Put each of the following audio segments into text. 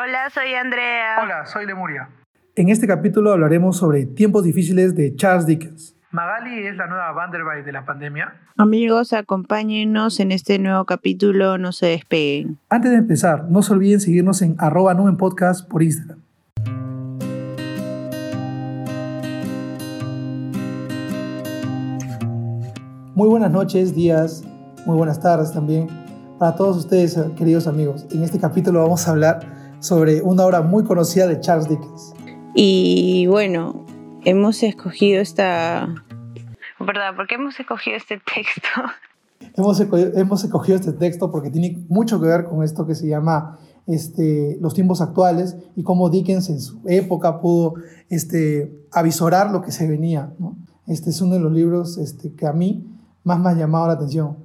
Hola, soy Andrea. Hola, soy Lemuria. En este capítulo hablaremos sobre Tiempos difíciles de Charles Dickens. Magali es la nueva Vanderbilt de la pandemia. Amigos, acompáñenos en este nuevo capítulo, no se despeguen. Antes de empezar, no se olviden seguirnos en arroba podcast por Instagram. Muy buenas noches, días, muy buenas tardes también para todos ustedes, queridos amigos. En este capítulo vamos a hablar sobre una obra muy conocida de Charles Dickens. Y bueno, hemos escogido esta... ¿Verdad? ¿Por qué hemos escogido este texto? Hemos, hemos escogido este texto porque tiene mucho que ver con esto que se llama este, los tiempos actuales y cómo Dickens en su época pudo este, avisorar lo que se venía. Este es uno de los libros este, que a mí más me ha llamado la atención.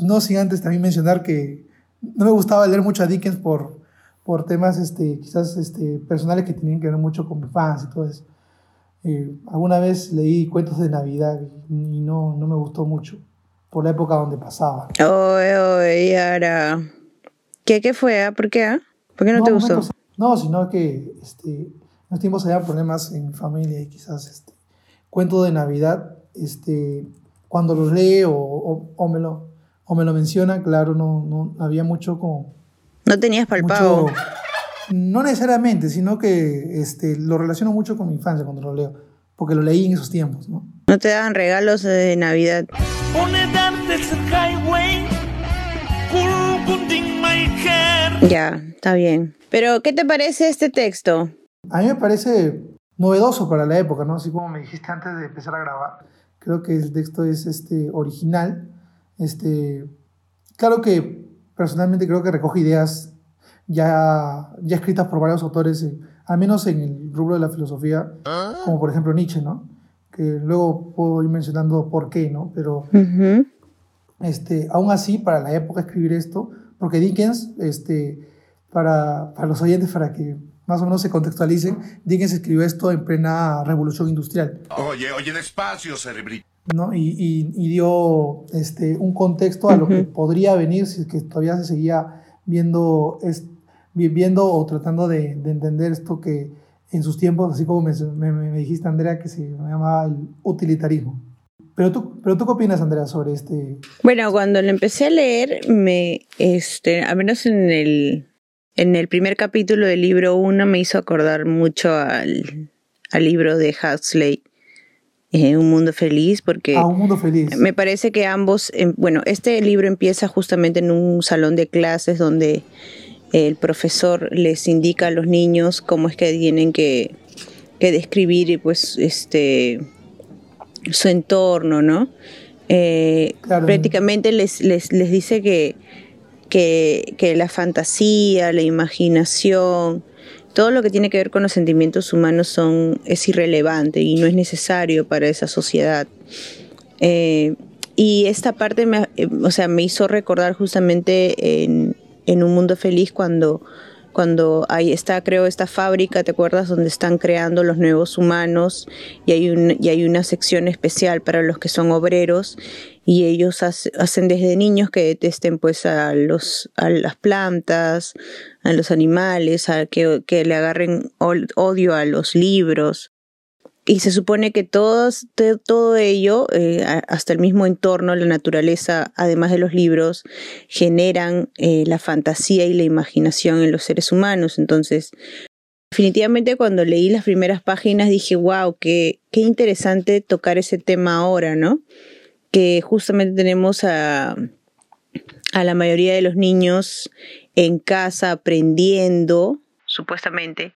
No sin antes también mencionar que no me gustaba leer mucho a Dickens por, por temas este, quizás este, personales que tenían que ver mucho con mi fans y todo eso. Eh, alguna vez leí cuentos de Navidad y no, no me gustó mucho por la época donde pasaba. Oye, oye, ahora. ¿Qué, qué fue? Ah? ¿Por qué? Ah? ¿Por qué no, te gustó? No, sino que este, en los tiempos había problemas en mi familia y quizás este, cuentos de Navidad, este, cuando los lee o, o, me lo, o me lo menciona, claro, no, no había mucho como no tenías palpado. no necesariamente, sino que este, lo relaciono mucho con mi infancia cuando lo leo, porque lo leí en esos tiempos, ¿no? No te daban regalos de Navidad. Ya, está bien. Pero, ¿qué te parece este texto? A mí me parece novedoso para la época, ¿no? Así como me dijiste antes de empezar a grabar. Creo que el texto es este, original. Este, claro que personalmente creo que recoge ideas ya, ya escritas por varios autores, eh, al menos en el rubro de la filosofía, como por ejemplo Nietzsche, ¿no? Que luego puedo ir mencionando por qué, ¿no? Pero este, aún así, para la época escribir esto, porque Dickens, este, para, para los oyentes, para que más o menos se contextualicen, Dickens escribió esto en plena revolución industrial. Oye, oye, despacio, cerebrito. ¿No? Y, y, dio este, un contexto a lo que podría venir si es que todavía se seguía viendo, es, viendo o tratando de, de, entender esto que en sus tiempos, así como me, me, me, dijiste, Andrea, que se llamaba el utilitarismo. Pero tú, pero tú qué opinas, Andrea, sobre este... Bueno, cuando lo empecé a leer, me, este, al menos en el, en el primer capítulo del libro 1 me hizo acordar mucho al, al libro de Huxley, eh, un mundo feliz, porque ah, un mundo feliz. me parece que ambos, em, bueno, este libro empieza justamente en un salón de clases donde el profesor les indica a los niños cómo es que tienen que, que describir pues este su entorno, ¿no? Eh, prácticamente les, les, les dice que, que, que la fantasía, la imaginación, todo lo que tiene que ver con los sentimientos humanos son, es irrelevante y no es necesario para esa sociedad. Eh, y esta parte me, eh, o sea, me hizo recordar justamente en, en Un Mundo Feliz cuando cuando ahí está, creo, esta fábrica, ¿te acuerdas? Donde están creando los nuevos humanos y hay, un, y hay una sección especial para los que son obreros y ellos hacen desde niños que detesten pues a, los, a las plantas, a los animales, a que, que le agarren odio a los libros y se supone que todos, todo ello, eh, hasta el mismo entorno, la naturaleza, además de los libros, generan eh, la fantasía y la imaginación en los seres humanos. Entonces, definitivamente cuando leí las primeras páginas dije, wow, qué, qué interesante tocar ese tema ahora, ¿no? Que justamente tenemos a, a la mayoría de los niños en casa aprendiendo, supuestamente,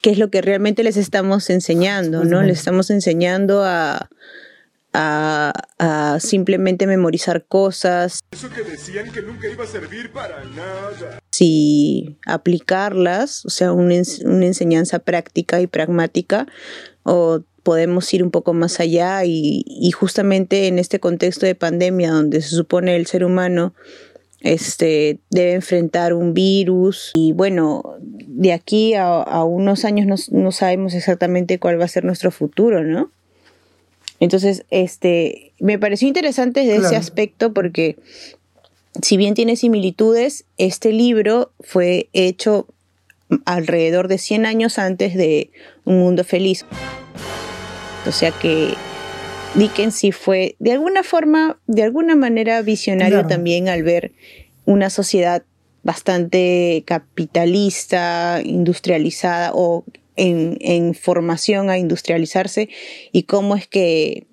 qué es lo que realmente les estamos enseñando, ¿no? Les estamos enseñando a, a, simplemente memorizar cosas. Eso que decían que nunca iba a servir para nada. Si aplicarlas, o sea, una, una enseñanza práctica y pragmática, o podemos ir un poco más allá y, y justamente en este contexto de pandemia donde se supone el ser humano este, debe enfrentar un virus y bueno, de aquí a, unos años no, sabemos exactamente cuál va a ser nuestro futuro, ¿no? Entonces, este, me pareció interesante de ese aspecto porque si bien tiene similitudes, este libro fue hecho alrededor de 100 años antes de Un Mundo Feliz. O sea que Dickens sí fue de alguna forma, de alguna manera visionario Claro. también al ver una sociedad bastante capitalista, industrializada o en, en formación a industrializarse y cómo es que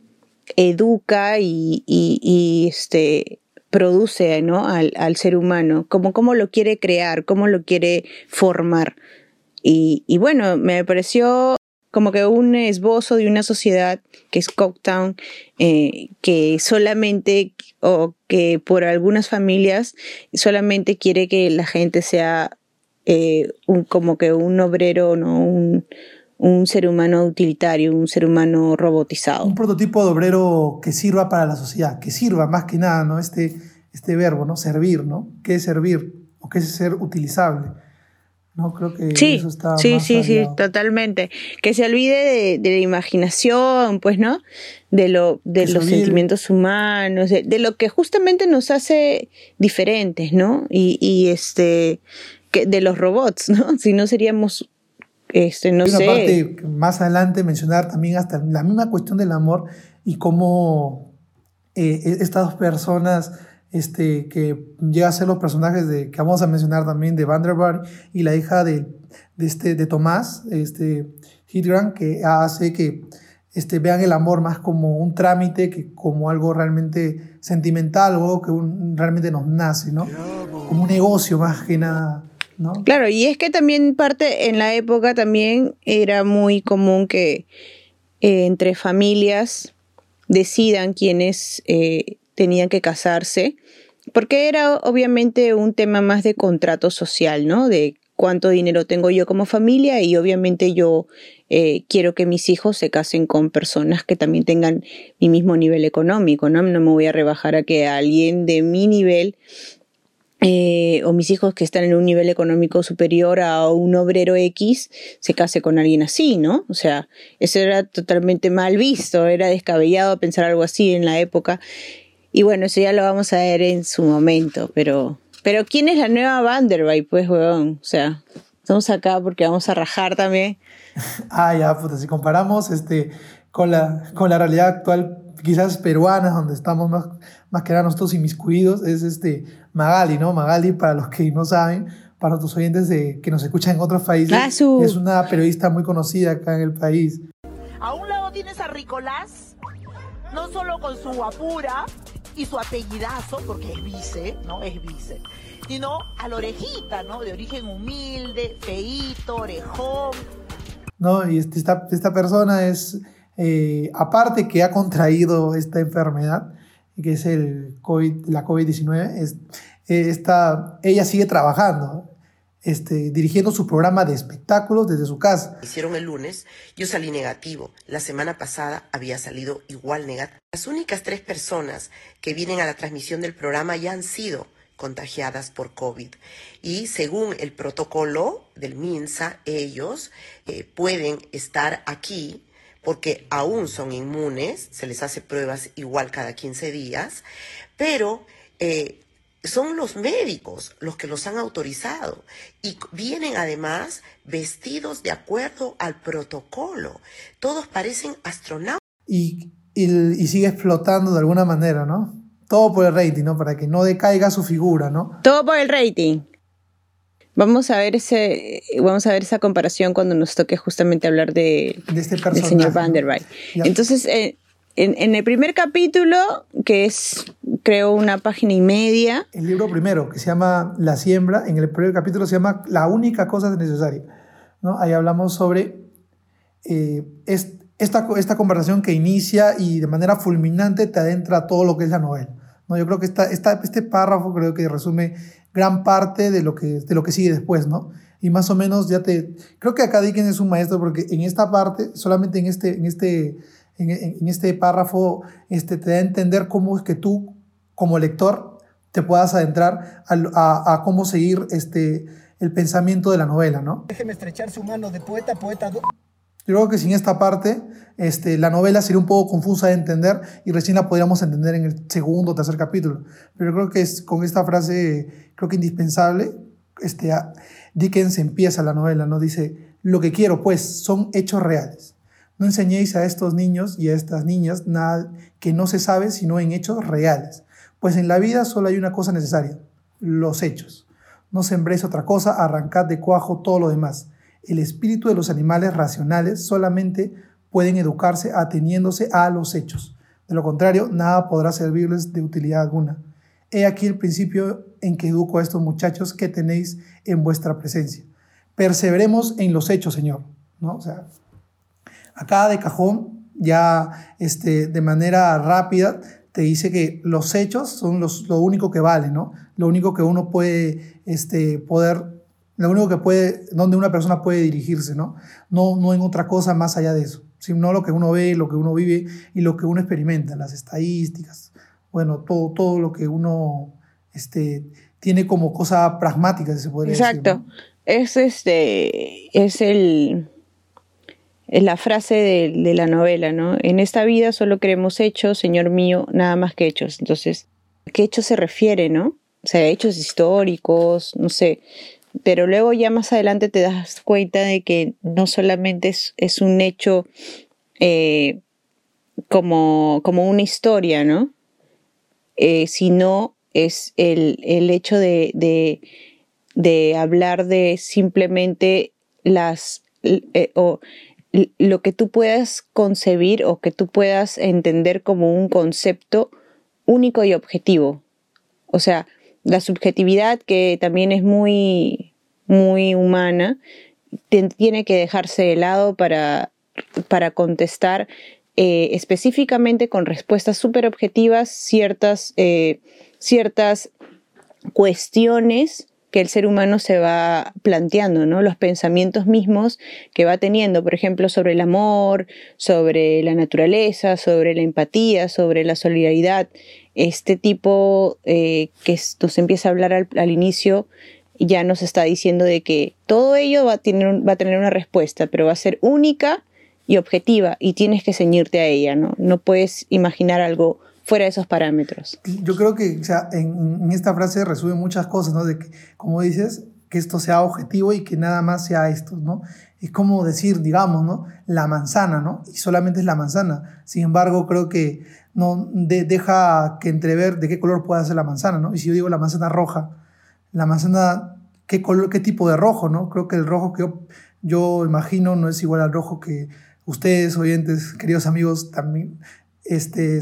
educa y, y- y, este, produce ¿no? al, al ser humano, cómo, cómo lo quiere crear, cómo lo quiere formar. Y, y bueno, me pareció como que un esbozo de una sociedad que es Coketown, eh, que solamente, o que por algunas familias solamente quiere que la gente sea eh, como que un obrero, ¿no? Un, un ser humano utilitario, un ser humano robotizado. Un prototipo de obrero que sirva para la sociedad, que sirva más que nada, ¿no? Este, este verbo, ¿no? Servir, ¿no? ¿Qué es servir? ¿O qué es ser utilizable? ¿No? Creo que Sí, eso está sí, más sí, sí, totalmente. Que se olvide de, de la imaginación, pues, ¿no? De, lo, de Que los sentimientos humanos, de, de lo que justamente nos hace diferentes, ¿no? Y, y este, que de los robots, ¿no? Si no seríamos, este, no sé. parte más adelante mencionar también hasta la misma cuestión del amor y cómo eh, estas dos personas este, que llega a ser los personajes de, que vamos a mencionar también de Vanderbilt y la hija de, de, este, de Tomás, este, que hace que este, vean el amor más como un trámite que como algo realmente sentimental, algo que un- realmente nos nace, ¿no? Como un negocio más que nada, ¿no? Claro, y es que también parte, en la época también era muy común que eh, entre familias decidan quiénes eh, tenían que casarse, porque era obviamente un tema más de contrato social, ¿no? De cuánto dinero tengo yo como familia y obviamente yo eh, quiero que mis hijos se casen con personas que también tengan mi mismo nivel económico, ¿no? No me voy a rebajar a que alguien de mi nivel eh, o mis hijos que están en un nivel económico superior a un obrero X se case con alguien así, ¿no? O sea, eso era totalmente mal visto, era descabellado pensar algo así en la época. Y bueno, eso ya lo vamos a ver en su momento, pero, pero ¿quién es la nueva Vanderbilt? Pues, weón, o sea, estamos acá porque vamos a rajar también. Ah, ya, puta, si comparamos este, con, la, con la realidad actual, quizás peruana, donde estamos más, más que nada nosotros inmiscuidos, es este Magali, ¿no? Magali, para los que no saben, para nuestros oyentes de, que nos escuchan en otros países, Ah, su- es una periodista muy conocida acá en el país. A un lado tienes a Ricolás, no solo con su apura y su apellidazo, porque es vice, ¿no? Es vice. Sino a la orejita, ¿no? De origen humilde, feíto, orejón. ¿no? Y este- esta, esta persona es, eh, aparte que ha contraído esta enfermedad, que es el COVID, la COVID-19, es, eh, ella sigue trabajando, este, dirigiendo su programa de espectáculos desde su casa. hicieron el lunes, yo salí negativo. La semana pasada había salido igual negativo. Las únicas tres personas que vienen a la transmisión del programa ya han sido contagiadas por COVID. Y según el protocolo del MINSA, ellos eh, pueden estar aquí porque aún son inmunes, se les hace pruebas igual cada 15 días, pero eh, son los médicos los que los han autorizado y vienen además vestidos de acuerdo al protocolo. Todos parecen astronautas. y, y, y sigue explotando de alguna manera, ¿no? Todo por el rating, ¿no? Para que no decaiga su figura, ¿no? Todo por el rating. Vamos a ver ese, vamos a ver esa comparación cuando nos toque justamente hablar de, De este del personaje. señor. Vanderbilt. Ya. Entonces, eh, en, en el primer capítulo, que es, creo, una página y media, El libro primero, que se llama La siembra, en el primer capítulo se llama La única cosa necesaria. ¿no? Ahí hablamos sobre eh, es- esta, esta conversación que inicia y de manera fulminante te adentra a todo lo que es la novela. ¿no? Yo creo que esta, esta, este párrafo creo que resume gran parte de lo, que, de lo que sigue después, ¿no? Y más o menos ya te... Creo que acá Dickens es un maestro porque en esta parte, solamente en este, en este, en, en- este párrafo, este, te da a entender cómo es que tú, como lector, te puedas adentrar a, a- a cómo seguir este, el pensamiento de la novela, ¿no? Déjeme estrechar su mano de poeta poeta. Yo creo que sin esta parte, este, la novela sería un poco confusa de entender y recién la podríamos entender en el segundo o tercer capítulo. Pero creo que es, con esta frase, creo que indispensable, este, Dickens empieza la novela, ¿no? Dice, lo que quiero, pues, son hechos reales. No enseñéis a estos niños y a estas niñas nada que no se sabe, sino en hechos reales. Pues en la vida solo hay una cosa necesaria, los hechos. No sembréis otra cosa, arrancad de cuajo todo lo demás. El espíritu de los animales racionales solamente pueden educarse ateniéndose a los hechos. De lo contrario, nada podrá servirles de utilidad alguna. He aquí el principio en que educo a estos muchachos que tenéis en vuestra presencia. Perseveremos en los hechos, Señor. ¿no? O sea, acá de cajón, ya este, de manera rápida, te dice que los hechos son los, lo único que vale, ¿no? Lo único que uno puede este, poder, lo único que puede, donde una persona puede dirigirse, ¿no? No, no en otra cosa más allá de eso, sino lo que uno ve, lo que uno vive y lo que uno experimenta, las estadísticas, bueno, todo, todo lo que uno este, tiene como cosa pragmática, se puede decir. Exacto. Es, este, es el, es la frase de, la novela, ¿no? En esta vida solo queremos hechos, Señor mío, nada más que hechos. Entonces, ¿a qué hechos se refiere, no? O sea, hechos históricos, no sé. Pero luego ya más adelante te das cuenta de que no solamente es, un hecho eh, como, como una historia, ¿no? Eh, sino es el, el hecho de, de, de, hablar de simplemente las eh, o lo que tú puedas concebir o que tú puedas entender como un concepto único y objetivo. O sea, la subjetividad que también es muy, muy humana, tiene que dejarse de lado para, para contestar eh, específicamente con respuestas súper objetivas ciertas, eh, ciertas cuestiones que el ser humano se va planteando, ¿no? Los pensamientos mismos que va teniendo, por ejemplo, sobre el amor, sobre la naturaleza, sobre la empatía, sobre la solidaridad. Este tipo eh, que nos empieza a hablar al, inicio ya nos está diciendo de que todo ello va a, tener, va a tener una respuesta, pero va a ser única y objetiva y tienes que ceñirte a ella, ¿no? No puedes imaginar algo fuera de esos parámetros. Yo creo que o sea, en, en, esta frase resume muchas cosas, ¿no? De que, como dices, que esto sea objetivo y que nada más sea esto, ¿no? Es como decir, digamos, ¿no? La manzana, ¿no? Y solamente es la manzana. Sin embargo, creo que no de, deja que entrever de qué color puede ser la manzana, ¿no? Y si yo digo la manzana roja, la manzana, ¿qué color, qué tipo de rojo, ¿no? Creo que el rojo que yo, yo imagino no es igual al rojo que ustedes, oyentes, queridos amigos, también este,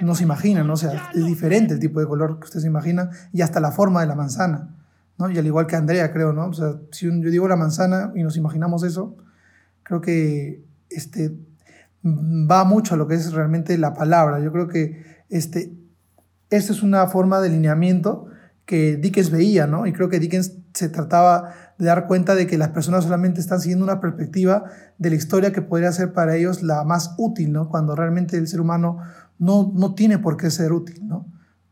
no se imaginan, ¿no? o sea, es diferente el tipo de color que ustedes se imaginan y hasta la forma de la manzana, ¿no? Y al igual que Andrea, creo, ¿no? O sea, si yo digo la manzana y nos imaginamos eso, creo que este, va mucho a lo que es realmente la palabra. Yo creo que este, esta es una forma de lineamiento que Dickens veía, ¿no? Y creo que Dickens se trataba de dar cuenta de que las personas solamente están siguiendo una perspectiva de la historia que podría ser para ellos la más útil, ¿no? Cuando realmente el ser humano no, no tiene por qué ser útil, ¿no?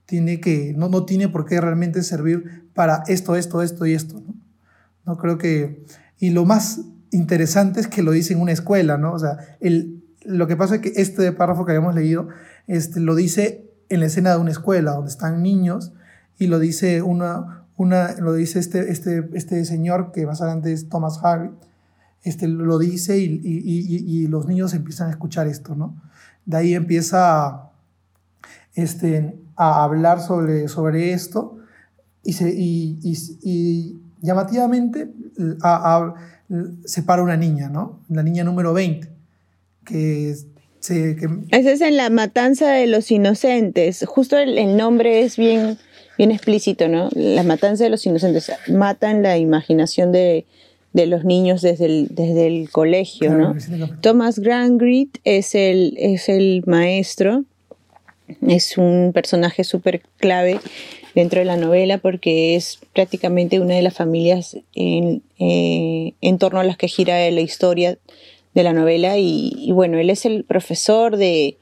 Tiene que, no, no tiene por qué realmente servir para esto, esto, esto y esto, ¿no? Creo que... Y lo más interesante es que lo dice en una escuela, ¿no? O sea, el, lo que pasa es que este párrafo que habíamos leído este, lo dice en la escena de una escuela, donde están niños, y lo dice una, una, lo dice este, este, este señor que más adelante es Thomas Harry, este, lo dice y, y, y, los niños empiezan a escuchar esto, ¿no? De ahí empieza este, a hablar sobre, sobre esto y, se, y, llamativamente a, a, separa una niña, ¿no? La niña número 20, que es en la matanza de los inocentes. Justo el, el nombre es bien bien explícito, ¿no? La matanza de los inocentes matan la imaginación de, de los niños desde el, desde el colegio, ¿no? Thomas Grangrit es el, es el maestro, es un personaje súper clave dentro de la novela porque es prácticamente una de las familias en, eh, en torno a las que gira la historia de la novela y, y bueno, él es el profesor de,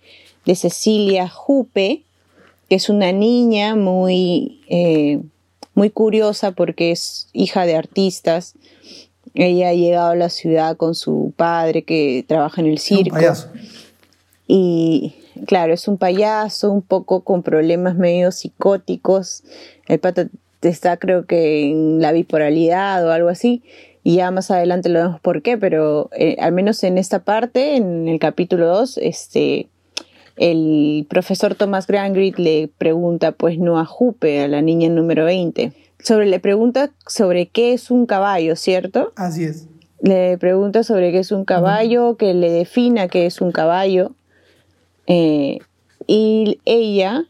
de Cecilia Jupe, que es una niña muy, eh, muy curiosa porque es hija de artistas. Ella ha llegado a la ciudad con su padre que trabaja en el circo. Un payaso. Y claro, es un payaso, un poco con problemas medio psicóticos. El pata está creo que en la bipolaridad o algo así, y ya más adelante lo vemos por qué, pero eh, al menos en esta parte, en el capítulo 2, este, el profesor Thomas Grangrid le pregunta, pues no a Jupe, a la niña número 20, sobre, le pregunta sobre qué es un caballo, ¿cierto? Así es. Le pregunta sobre qué es un caballo, que le defina qué es un caballo. Eh, y ella,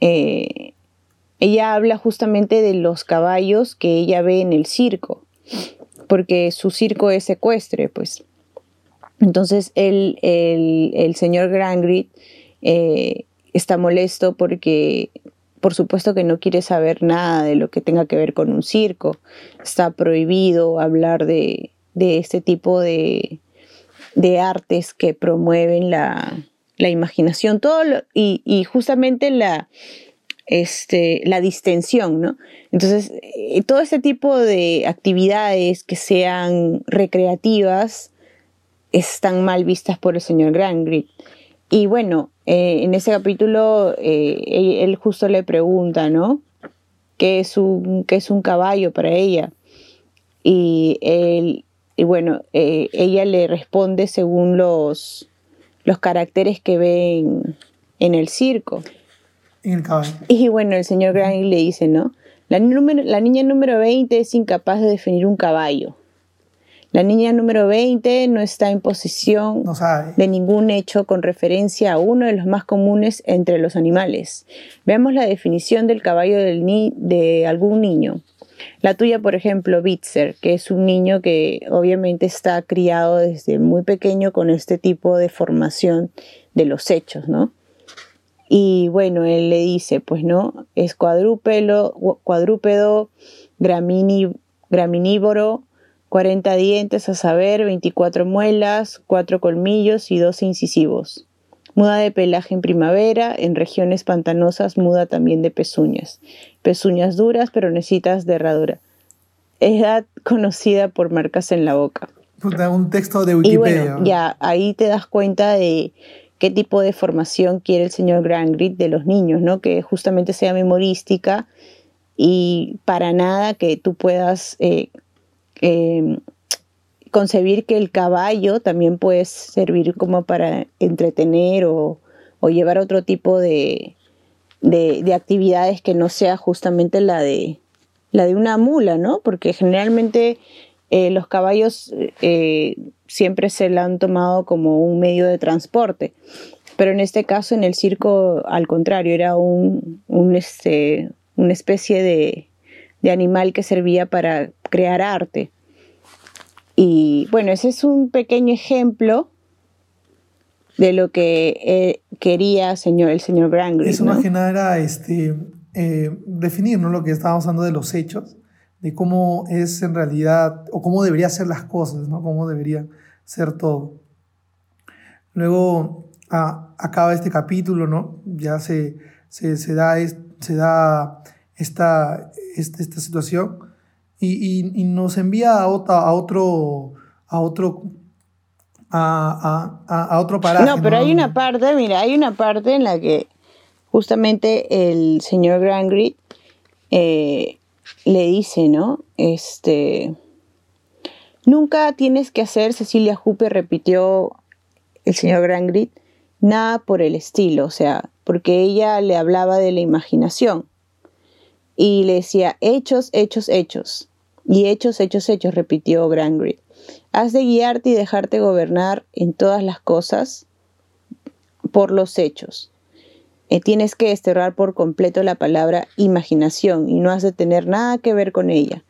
eh, ella habla justamente de los caballos que ella ve en el circo, porque su circo es ecuestre, pues. Entonces el, el, señor Grangrid eh, está molesto porque por supuesto que no quiere saber nada de lo que tenga que ver con un circo. Está prohibido hablar de, de este tipo de, de artes que promueven la, la imaginación, todo y, y, justamente la, este, la distensión, ¿no? Entonces, eh, todo este tipo de actividades que sean recreativas están mal vistas por el señor Grangrid. Y bueno, eh, en ese capítulo eh, él, justo le pregunta, ¿no? ¿Qué es un, qué es un caballo para ella? Y él, y bueno, eh, ella le responde según los, los caracteres que ve en, el circo. En el caballo. Y bueno, el señor Granny le dice, ¿no? La, la niña número 20 es incapaz de definir un caballo. La niña número 20 no está en posición de ningún hecho con referencia a uno de los más comunes entre los animales. Veamos la definición del caballo del ni de algún niño. La tuya, por ejemplo, Bitzer, que es un niño que obviamente está criado desde muy pequeño con este tipo de formación de los hechos, ¿no? Y bueno, él le dice, pues no, es cuadrúpedo, cuadrúpedo graminívoro, 40 dientes, a saber, 24 muelas, 4 colmillos y 12 incisivos. Muda de pelaje en primavera, en regiones pantanosas muda también de pezuñas. Pezuñas duras pero necesitas de herradura. Edad conocida por marcas en la boca. Un texto de Wikipedia. Y bueno, ya, ahí te das cuenta de qué tipo de formación quiere el señor Grangrid de los niños, ¿no? Que justamente sea memorística y para nada que tú puedas eh, eh, concebir que el caballo también puede servir como para entretener o, llevar otro tipo de, de, actividades que no sea justamente la de, la de una mula, ¿no? Porque generalmente eh, los caballos eh, siempre se la han tomado como un medio de transporte. Pero en este caso, en el circo, al contrario, era un, un este, una especie de, de animal que servía para crear arte. Y bueno, ese es un pequeño ejemplo de lo que eh, quería señor, el señor Grangry. Eso más que nada era este, eh, definir ¿no? lo que estábamos hablando de los hechos, de cómo es en realidad, o cómo deberían ser las cosas, ¿no? cómo debería ser todo. Luego ah, acaba este capítulo, ¿no? ya se, se, se da, se da esta, esta, esta situación y, nos envía a, otra, a otro, a otro, a, a, otro paraje. No, pero hay una parte, mira, hay una parte en la que justamente el señor Grangrid eh, le dice, ¿no? Este, nunca tienes que hacer, Cecilia Jupe repitió el señor Grangrid, nada por el estilo, o sea, porque ella le hablaba de la imaginación y le decía, hechos, hechos, hechos. Y hechos, hechos, hechos, repitió Grangrid. Has de guiarte y dejarte gobernar en todas las cosas por los hechos. Eh, tienes que desterrar por completo la palabra imaginación y no has de tener nada que ver con ella.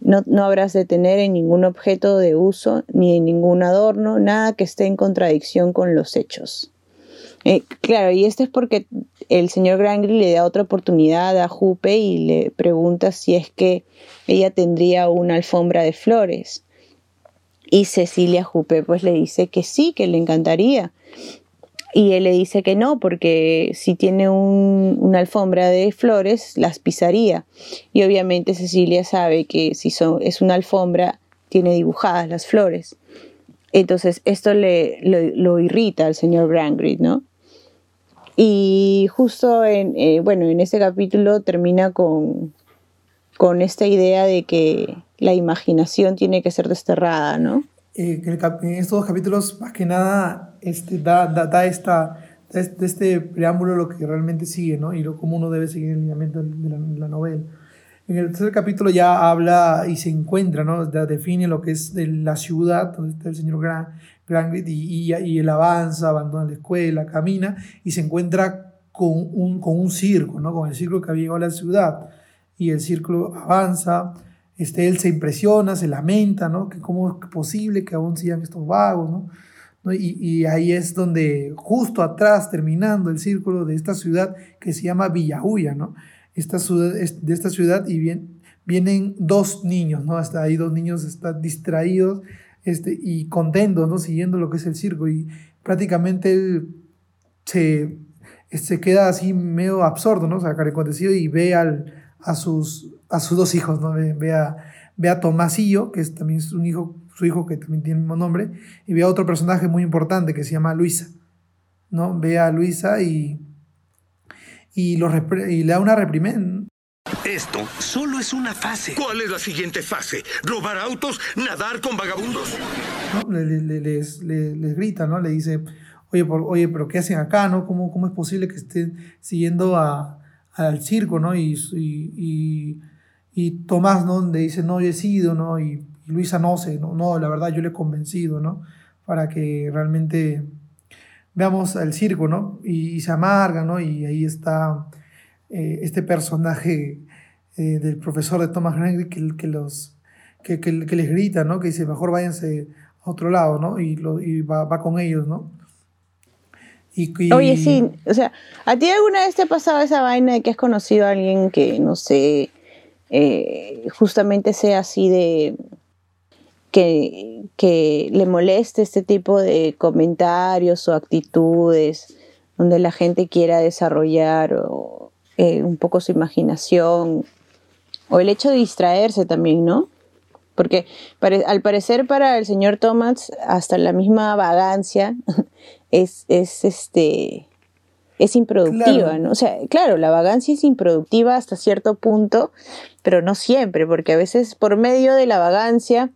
No, no, habrás de tener en ningún objeto de uso ni en ningún adorno nada que esté en contradicción con los hechos. Eh, claro, y esto es porque el señor Grangry le da otra oportunidad a Jupe y le pregunta si es que ella tendría una alfombra de flores. Y Cecilia Jupe pues le dice que sí, que le encantaría. Y él le dice que no, porque si tiene una alfombra de flores, las pisaría. Y obviamente Cecilia sabe que si son, es una alfombra, tiene dibujadas las flores. Entonces esto le, lo, irrita al señor Grangrid, ¿no? Y justo en, eh, bueno, en ese capítulo termina con, con esta idea de que la imaginación tiene que ser desterrada, ¿no? Eh, en, estos dos capítulos, más que nada, este, da, da, da esta, de este preámbulo lo que realmente sigue, ¿no? Y lo, cómo uno debe seguir el lineamiento de la, de la novela. En el tercer capítulo ya habla y se encuentra, ¿no? define lo que es la ciudad, donde está el señor Gran, y, y, él avanza, abandona la escuela, camina y se encuentra con un, con un circo, ¿no? Con el circo que había llegado a la ciudad. Y el círculo avanza, este, él se impresiona, se lamenta, ¿no? Cómo es posible que aún sigan estos vagos, ¿no? Y, y, ahí es donde, justo atrás, terminando el círculo de esta ciudad que se llama Villahuya, ¿no? esta ciudad, de esta ciudad y bien, vienen dos niños, ¿no? Hasta ahí dos niños están distraídos este, y contentos, ¿no? Siguiendo lo que es el circo y prácticamente él se, se queda así medio absorto, ¿no? O sea, y ve al, a, sus, a sus dos hijos, ¿no? Ve, a, ve a Tomasillo, que es también un hijo, su hijo que también tiene el mismo nombre, y ve a otro personaje muy importante que se llama Luisa, ¿no? Ve a Luisa y y, y le da una reprimenda. Esto solo es una fase. ¿Cuál es la siguiente fase? ¿Robar autos? ¿Nadar con vagabundos? Le, les, les, grita, ¿no? Le dice, oye, por, oye, pero ¿qué hacen acá, no? ¿Cómo, cómo es posible que estén siguiendo a, al circo, no? Y, y, y, Tomás, ¿no? Le dice, no, yo he sido, ¿no? Y, Luisa no sé, no, no, la verdad yo le he convencido, ¿no? Para que realmente veamos al circo, ¿no? Y, se amarga, ¿no? Y ahí está eh, este personaje eh, del profesor de Thomas Henry que, que los, que, que, les grita, ¿no? Que dice, mejor váyanse a otro lado, ¿no? Y, lo, y va, va, con ellos, ¿no? Y, Oye, sí, o sea, ¿a ti alguna vez te ha pasado esa vaina de que has conocido a alguien que, no sé, eh, justamente sea así de que, le moleste este tipo de comentarios o actitudes donde la gente quiera desarrollar eh, un poco su imaginación o el hecho de distraerse también, ¿no? Porque al parecer para el señor Thomas hasta la misma vagancia es, es este es improductiva, ¿no? O sea, claro, la vagancia es improductiva hasta cierto punto, pero no siempre, porque a veces por medio de la vagancia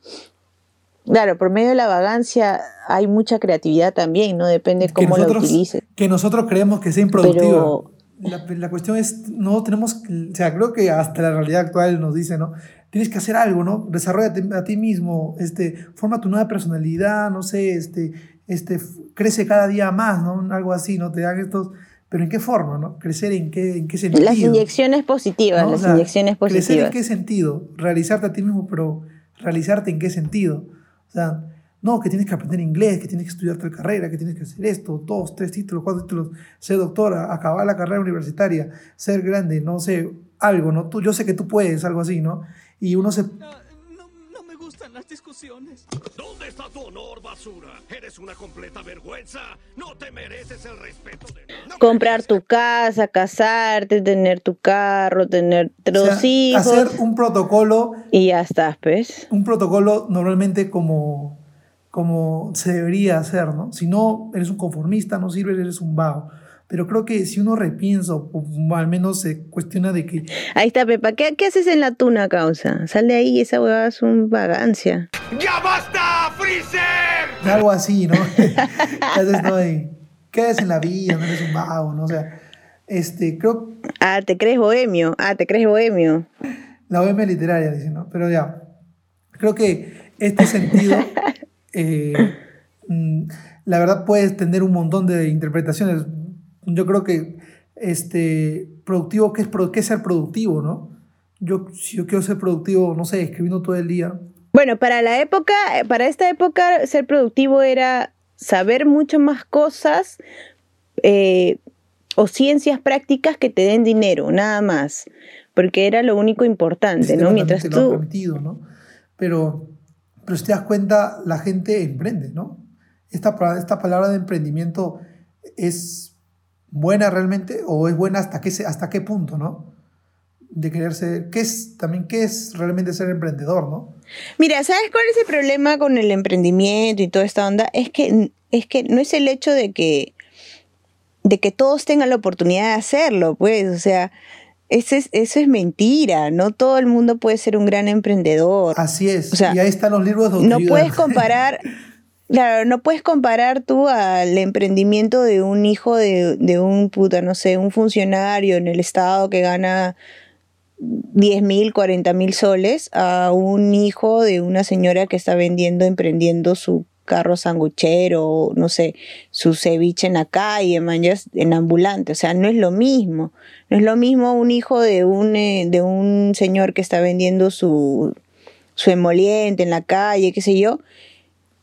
Claro, por medio de la vagancia hay mucha creatividad también, ¿no? Depende cómo lo utilices. Que nosotros creemos que sea improductiva. La, la, cuestión es, no tenemos, o sea, creo que hasta la realidad actual nos dice, ¿no? Tienes que hacer algo, ¿no? Desarrollate a ti mismo, este, forma tu nueva personalidad, no sé, este, este, crece cada día más, ¿no? Algo así, ¿no? Te dan estos, pero ¿en qué forma, no? Crecer en qué, en qué sentido. Las inyecciones positivas, las inyecciones positivas. Crecer en qué sentido, realizarte a ti mismo, pero realizarte en qué sentido. O sea, no, que tienes que aprender inglés, que tienes que estudiar otra carrera, que tienes que hacer esto, dos, tres títulos, cuatro títulos, ser doctora, acabar la carrera universitaria, ser grande, no sé, algo, ¿no? Tú, yo sé que tú puedes, algo así, ¿no? Y uno se... No, me gustan las discusiones. ¿Dónde está tu honor, basura? Eres una completa vergüenza. No te mereces el respeto de... Comprar tu casa, casarte, tener tu carro, tener dos hijos. Hacer un protocolo... Y ya estás, pues. Un protocolo normalmente como como se debería hacer, ¿no? Si no eres un conformista, no sirves, eres un vago. Pero creo que si uno repiensa, o al menos se cuestiona de que... Ahí está, Pepa. ¿Qué, qué haces en la tuna, causa? Sal de ahí, esa huevada es un vagancia. ¡Ya basta, Freezer! Algo así, ¿no? Entonces, no, ¿qué haces en la vida? No eres un vago, ¿no? O sea, este, creo... Ah, te crees bohemio. Ah, te crees bohemio. La bohemia literaria, dice, ¿no? Pero ya, creo que este sentido eh, mm, la verdad puedes tener un montón de interpretaciones. Yo creo que este, productivo, ¿qué es, qué es ser productivo, no? Yo, si yo quiero ser productivo, no sé, escribiendo todo el día. Bueno, para la época, para esta época, ser productivo era saber mucho más cosas eh, o ciencias prácticas que te den dinero, nada más, porque era lo único importante, ¿no? Mientras tú... ¿no? Pero pero si te das cuenta, la gente emprende, ¿no? Esta, esta palabra de emprendimiento es buena realmente o es buena hasta qué, hasta qué punto, ¿no? De querer ser, ¿qué es también qué es realmente ser emprendedor, ¿no? Mira, ¿sabes cuál es el problema con el emprendimiento y toda esta onda? Es que, es que no es el hecho de que, de que todos tengan la oportunidad de hacerlo, pues, o sea, Eso es, eso es mentira, no todo el mundo puede ser un gran emprendedor. Así es. O sea, y ahí están los libros de No puedes comparar, claro, no puedes comparar tú al emprendimiento de un hijo de, de un puta, no sé, un funcionario en el estado que gana 10 mil, 40 mil soles a un hijo de una señora que está vendiendo, emprendiendo su carro sanguchero, no sé, su ceviche en la calle, manjas, en ambulante. O sea, no es lo mismo. No es lo mismo un hijo de un, eh, de un señor que está vendiendo su, su emoliente en la calle, qué sé yo.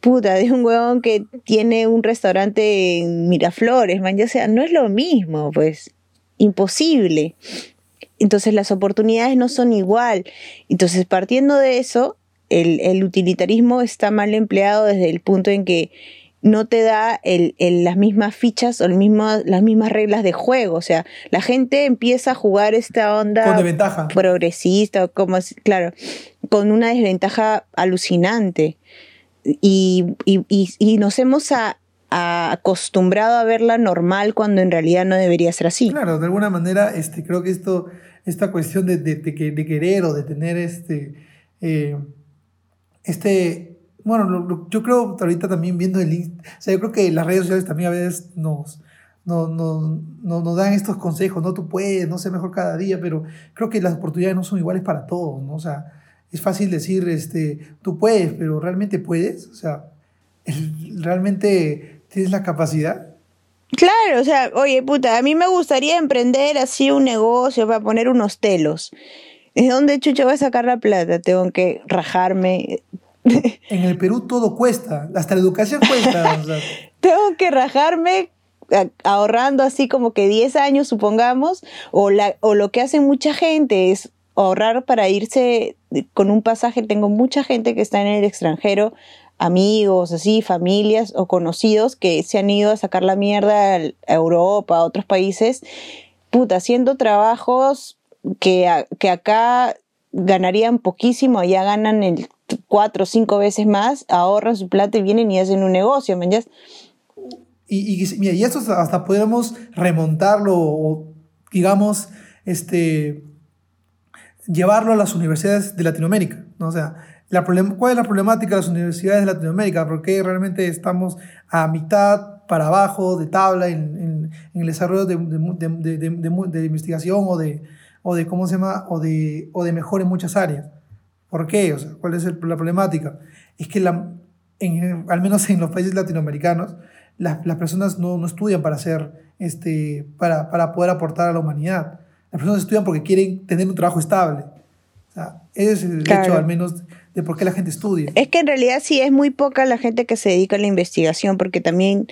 Puta, de un huevón que tiene un restaurante en Miraflores, man, ya sea, no es lo mismo, pues, imposible. Entonces las oportunidades no son igual. Entonces, partiendo de eso, el, el utilitarismo está mal empleado desde el punto en que no te da el, el- las mismas fichas o mismo, las mismas reglas de juego. O sea, la gente empieza a jugar esta onda Con desventaja. progresista, como es- claro, con una desventaja alucinante. Y, y, y- y nos hemos a- a- acostumbrado a verla normal cuando en realidad no debería ser así. Claro, de alguna manera, este, creo que esto, esta cuestión de, de- de que- de querer o de tener este, eh, este, bueno, lo- yo creo ahorita también viendo el, o sea, yo creo que las redes sociales también a veces nos, nos, nos, dan estos consejos, no tú puedes, no sé mejor cada día, pero creo que las oportunidades no son iguales para todos, ¿no? O sea, es fácil decir, este, tú puedes, pero ¿realmente puedes? O sea, ¿realmente tienes la capacidad? Claro, o sea, oye, puta, a mí me gustaría emprender así un negocio para poner unos telos. ¿De dónde chucha voy a sacar la plata? Tengo que rajarme. En el Perú todo cuesta, hasta la educación cuesta. o sea. Tengo que rajarme ahorrando así como que 10 años, supongamos, o, la, o lo que hace mucha gente es ahorrar para irse con un pasaje. Tengo mucha gente que está en el extranjero, amigos, así, familias o conocidos que se han ido a sacar la mierda a Europa, a otros países, puta, haciendo trabajos que, a- que acá ganarían poquísimo, allá ganan el cuatro o cinco veces más, ahorran su plata y vienen y hacen un negocio, ¿me? Y, y, mira, y esto hasta- podemos remontarlo o, digamos, este, llevarlo a las universidades de Latinoamérica. ¿no? O sea, la ¿cuál es la problemática de las universidades de Latinoamérica? Porque realmente estamos a mitad para abajo de tabla en, en- en el desarrollo de, de, de- de investigación o de, o de, ¿cómo se llama? O de, o de mejora en muchas áreas. ¿Por qué? O sea, ¿cuál es el- la problemática? Es que la, en- al menos en los países latinoamericanos, las, las personas no, no estudian para ser, este, para, para poder aportar a la humanidad. Las personas estudian porque quieren tener un trabajo estable. O sea, ese es el Claro. hecho, al menos, de por qué la gente estudia. Es que en realidad sí es muy poca la gente que se dedica a la investigación porque también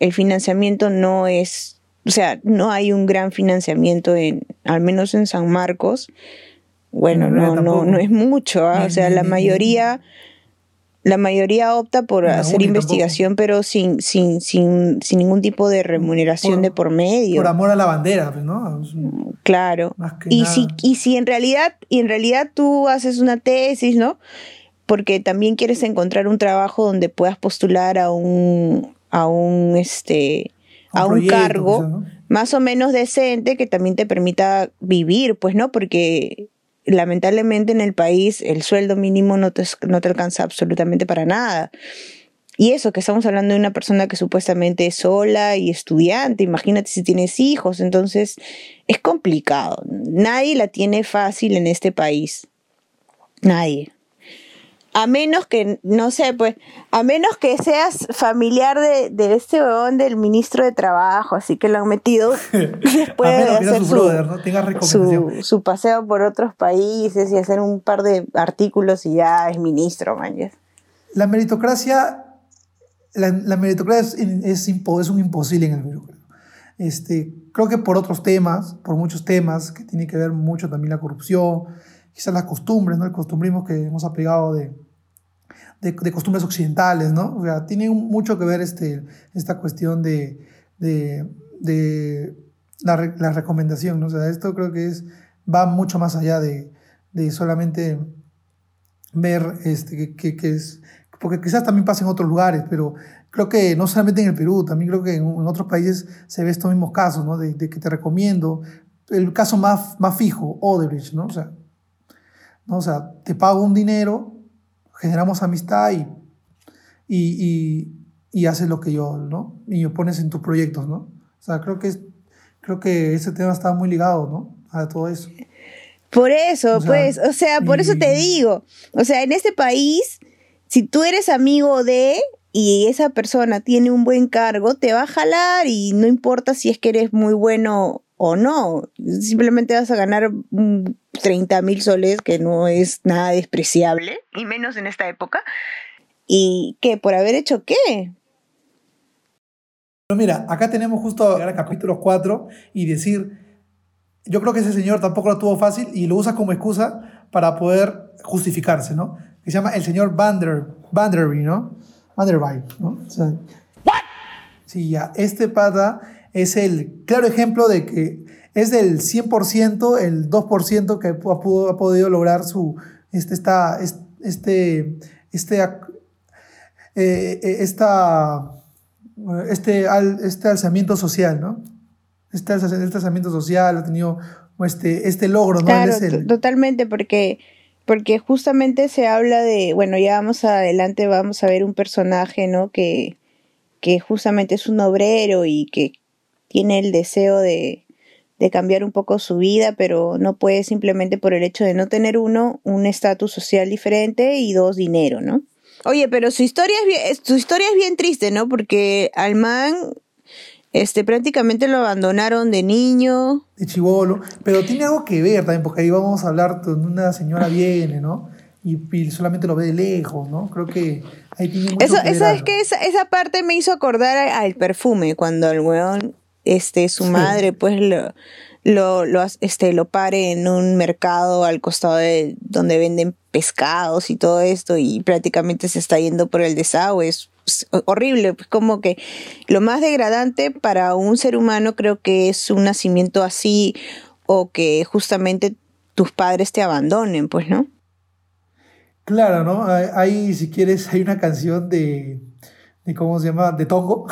el financiamiento no es, o sea, no hay un gran financiamiento en, al menos en San Marcos. Bueno, En no, no, no es mucho, ¿ah? O sea, la ni- mayoría, la mayoría opta por hacer investigación, pero sin, sin, sin, sin ningún tipo de remuneración Por- de por medio. Por amor a la bandera, pues, ¿no? Claro. Y nada. si, y si en realidad, y en realidad tú haces una tesis, ¿no? Porque también quieres encontrar un trabajo donde puedas postular a un, a un este, Un a un proyecto, cargo quizás, ¿no? más o menos decente que también te permita vivir, pues, ¿no? Porque lamentablemente en el país el sueldo mínimo no te, no te alcanza absolutamente para nada. Y eso, que estamos hablando de una persona que supuestamente es sola y estudiante, imagínate si tienes hijos, entonces es complicado. Nadie la tiene fácil en este país. Nadie. A menos que, no sé, pues, a menos que seas familiar de, de este huevón del ministro de Trabajo, así que lo han metido después a de hacer su su, brother, ¿no? Su, su paseo por otros países y hacer un par de artículos y ya es ministro, man. ya. La meritocracia, la, la meritocracia es, es, impo- es un imposible en el Perú. creo. Este, creo que por otros temas, por muchos temas, que tiene que ver mucho también la corrupción, quizás las costumbres, ¿no? el costumbrismo que hemos apegado de, de, costumbres occidentales, ¿no? O sea, tiene mucho que ver este, esta cuestión de, de, la, re- la recomendación, ¿no? O sea, esto creo que es, va mucho más allá de, solamente ver este, que, que- es, porque quizás también pasa en otros lugares, pero creo que no solamente en el Perú, también creo que en, en otros países se ve estos mismos casos, ¿no? De, de que te recomiendo, el caso más, más fijo, Odebrecht, ¿no? O sea, ¿no? O sea, te pago un dinero, generamos amistad y, y, y, haces lo que yo, ¿no? Y me pones en tus proyectos, ¿no? O sea, creo que, creo que ese tema está muy ligado, ¿no? A todo eso. Por eso, pues, o sea, por eso te digo, o sea, en este país, si tú eres amigo de y esa persona tiene un buen cargo, te va a jalar y no importa si es que eres muy bueno o no, simplemente vas a ganar 30 mil soles, que no es nada despreciable, y menos en esta época. ¿Y qué? ¿Por haber hecho qué? Pero mira, acá tenemos justo llegar al capítulo 4 y decir, yo creo que ese señor tampoco lo tuvo fácil y lo usa como excusa para poder justificarse, ¿no? Que se llama el señor Vander, Vanderby, ¿no? Vanderby, ¿no? O sea, Sí, ya, este pata es el claro ejemplo de que es del 100%, el 2% que ha, ha, podido lograr su, este, esta, este, este, eh, esta, este, este alzamiento social, ¿no? Este, este alzamiento social ha tenido este, este logro, ¿no? Claro, totalmente, porque, porque justamente se habla de, bueno, ya vamos adelante, vamos a ver un personaje, ¿no? Que, que justamente es un obrero y que tiene el deseo de, de cambiar un poco su vida, pero no puede simplemente por el hecho de no tener uno, un estatus social diferente y dos, dinero, ¿no? Oye, pero su historia es bien, su historia es bien triste, ¿no? Porque al man este, prácticamente lo abandonaron de niño. De chivolo. Pero tiene algo que ver también, porque ahí vamos a hablar donde una señora viene, ¿no? Y, solamente lo ve de lejos, ¿no? Creo que ahí tiene mucho Eso, que esa, es que esa, esa, parte me hizo acordar al perfume, cuando el weón este, su madre pues lo, lo, lo, este, lo pare en un mercado al costado de donde venden pescados y todo esto y prácticamente se está yendo por el desagüe. Es, horrible, pues como que lo más degradante para un ser humano creo que es un nacimiento así o que justamente tus padres te abandonen, pues, ¿no? Claro, ¿no? Hay, si quieres, hay una canción de, de ¿cómo se llama? De Tongo,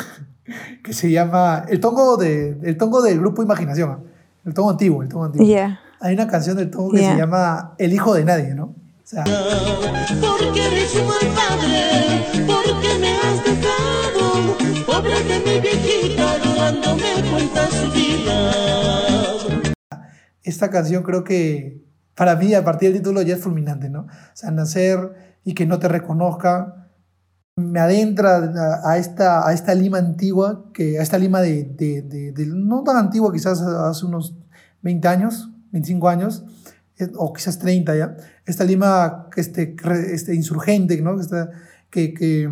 que se llama el tongo de el tongo del grupo Imaginación, el tongo antiguo, el tongo antiguo. Hay una canción del tongo que se llama El hijo de nadie, ¿no? O sea, porque eres un mal padre, porque me has dejado, pobre de mi viejita, cuando me cuenta su vida. Esta canción creo que para mí a partir del título ya es fulminante, ¿no? O sea, nacer y que no te reconozca me adentra a, esta, Lima antigua, que, a esta Lima de, no tan antigua, quizás hace unos 20 años, 25 años, o quizás 30 ya, esta Lima este, este, insurgente, ¿no? que,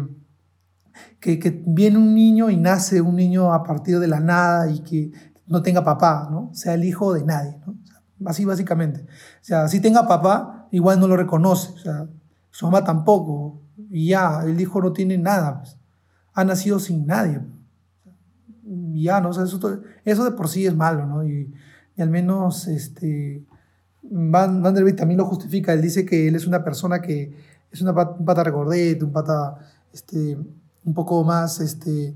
viene un niño y nace un niño a partir de la nada y que no tenga papá, ¿no? sea el hijo de nadie, así básicamente. O sea, si tenga papá, igual no lo reconoce, su mamá tampoco, ya, el hijo no tiene nada, pues. ha nacido sin nadie. Y ya, ¿no? O eso, eso, de por sí es malo, ¿no? Y, y al menos este, Van, Van der Beek también lo justifica, él dice que él es una persona que es una pata, un pata regordete, un pata este, un poco más, este,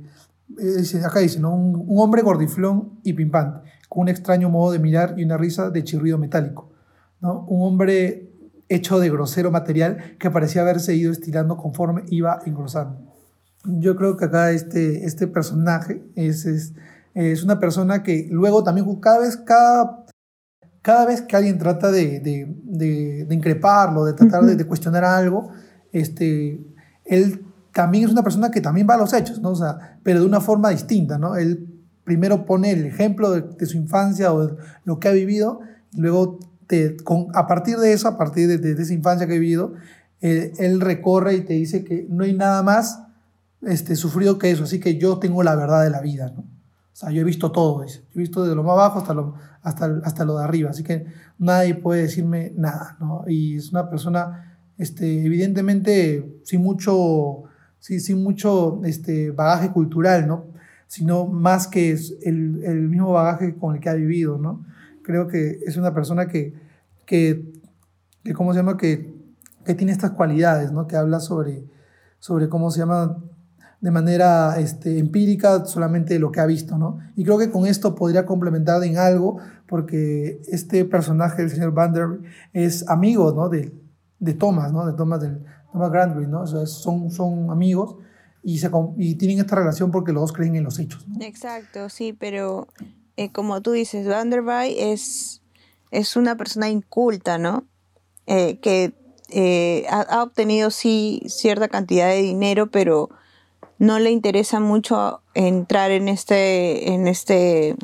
acá dice, ¿no? Un, un, hombre gordiflón y pimpante, con un extraño modo de mirar y una risa de chirrido metálico. ¿no? Un hombre hecho de grosero material que parecía haberse ido estirando conforme iba engrosando. Yo creo que acá este, este personaje es, es, es una persona que luego también cada vez, cada, cada vez que alguien trata de, de, de, increparlo, de tratar de, cuestionar algo, este, él también es una persona que también va a los hechos, ¿no? O sea, pero de una forma distinta, ¿no? Él primero pone el ejemplo de, su infancia o de lo que ha vivido, y luego a partir de eso, a partir de, esa infancia que he vivido, eh, él recorre y te dice que no hay nada más este, sufrido que eso, así que yo tengo la verdad de la vida, ¿no? O sea, yo he visto todo, he visto desde lo más bajo hasta lo, hasta, hasta lo de arriba, así que nadie puede decirme nada, ¿no? Y es una persona, este, evidentemente, sin mucho, sí, sin mucho este, bagaje cultural, ¿no? Sino más que el, el mismo bagaje con el que ha vivido, ¿no? Creo que es una persona que, que, ¿cómo se llama? Que, que, tiene estas cualidades, ¿no? Que habla sobre, sobre ¿cómo se llama? de manera este, empírica solamente lo que ha visto, ¿no? Y creo que con esto podría complementar en algo, porque este personaje, el señor Vander, es amigo, ¿no? De, de Thomas, ¿no? De Thomas, del, Thomas Grandry, ¿no? Son, son amigos y, se, y tienen esta relación porque los dos creen en los hechos, ¿no? Exacto, sí, pero eh, como tú dices, Vanderbilt es, es una persona inculta, ¿no? Eh, que eh, ha, ha, obtenido sí cierta cantidad de dinero, pero no le interesa mucho entrar en este, en este,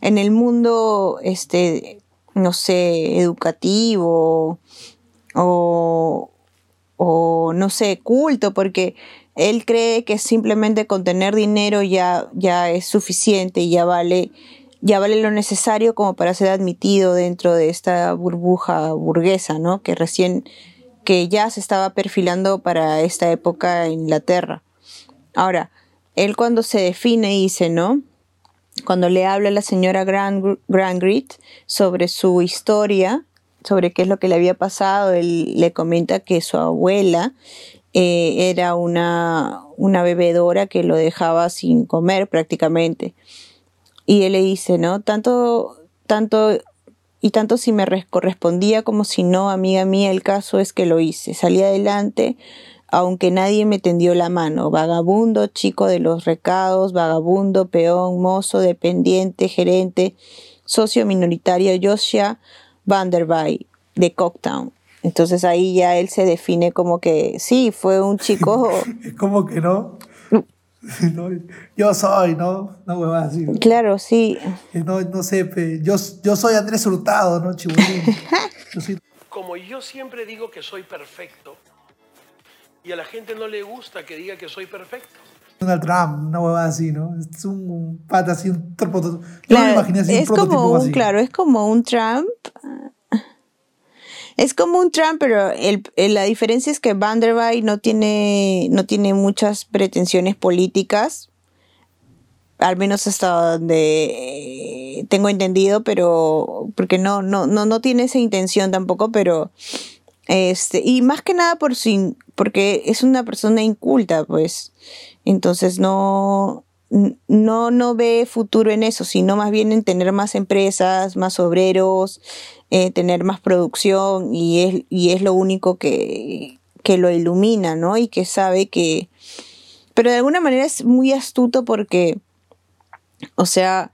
en el mundo, este, no sé, educativo o, o no sé, culto, porque él cree que simplemente con tener dinero ya, ya es suficiente y ya vale, ya vale lo necesario como para ser admitido dentro de esta burbuja burguesa, ¿no? Que recién, que ya se estaba perfilando para esta época en Inglaterra. Ahora, él cuando se define dice, ¿no? Cuando le habla a la señora Grand, Grangrit sobre su historia, sobre qué es lo que le había pasado, él le comenta que su abuela eh, era una, una bebedora que lo dejaba sin comer prácticamente. Y él le dice, ¿no? Tanto, tanto, y tanto si me correspondía como si no, amiga mía, el caso es que lo hice. Salí adelante, aunque nadie me tendió la mano. Vagabundo, chico de los recados, vagabundo, peón, mozo, dependiente, gerente, socio minoritario Joshua Vanderby de Cocktown. Entonces ahí ya él se define como que sí, fue un chico. es como que no. no. Yo soy, ¿no? No me vas a decir. Claro, sí. No, no sé, yo, yo soy Andrés Hurtado, ¿no, Chibulín? Yo soy... Como yo siempre digo que soy perfecto, y a la gente no le gusta que diga que soy perfecto. Donald Trump, una huevada así, ¿no? Es un pata así, un prototipo. Yo claro, me imaginé así, es un prototipo como un, así. Claro, es como un Trump. Es como un Trump, pero el, la diferencia es que Vanderbilt no tiene, no tiene muchas pretensiones políticas, al menos hasta donde tengo entendido, pero porque no, no, no, no tiene esa intención tampoco, pero este, y más que nada por su, porque es una persona inculta, pues, entonces no, no, no ve futuro en eso, sino más bien en tener más empresas, más obreros, eh, tener más producción y es, y es lo único que, que lo ilumina, ¿no? Y que sabe que... Pero de alguna manera es muy astuto porque, o sea,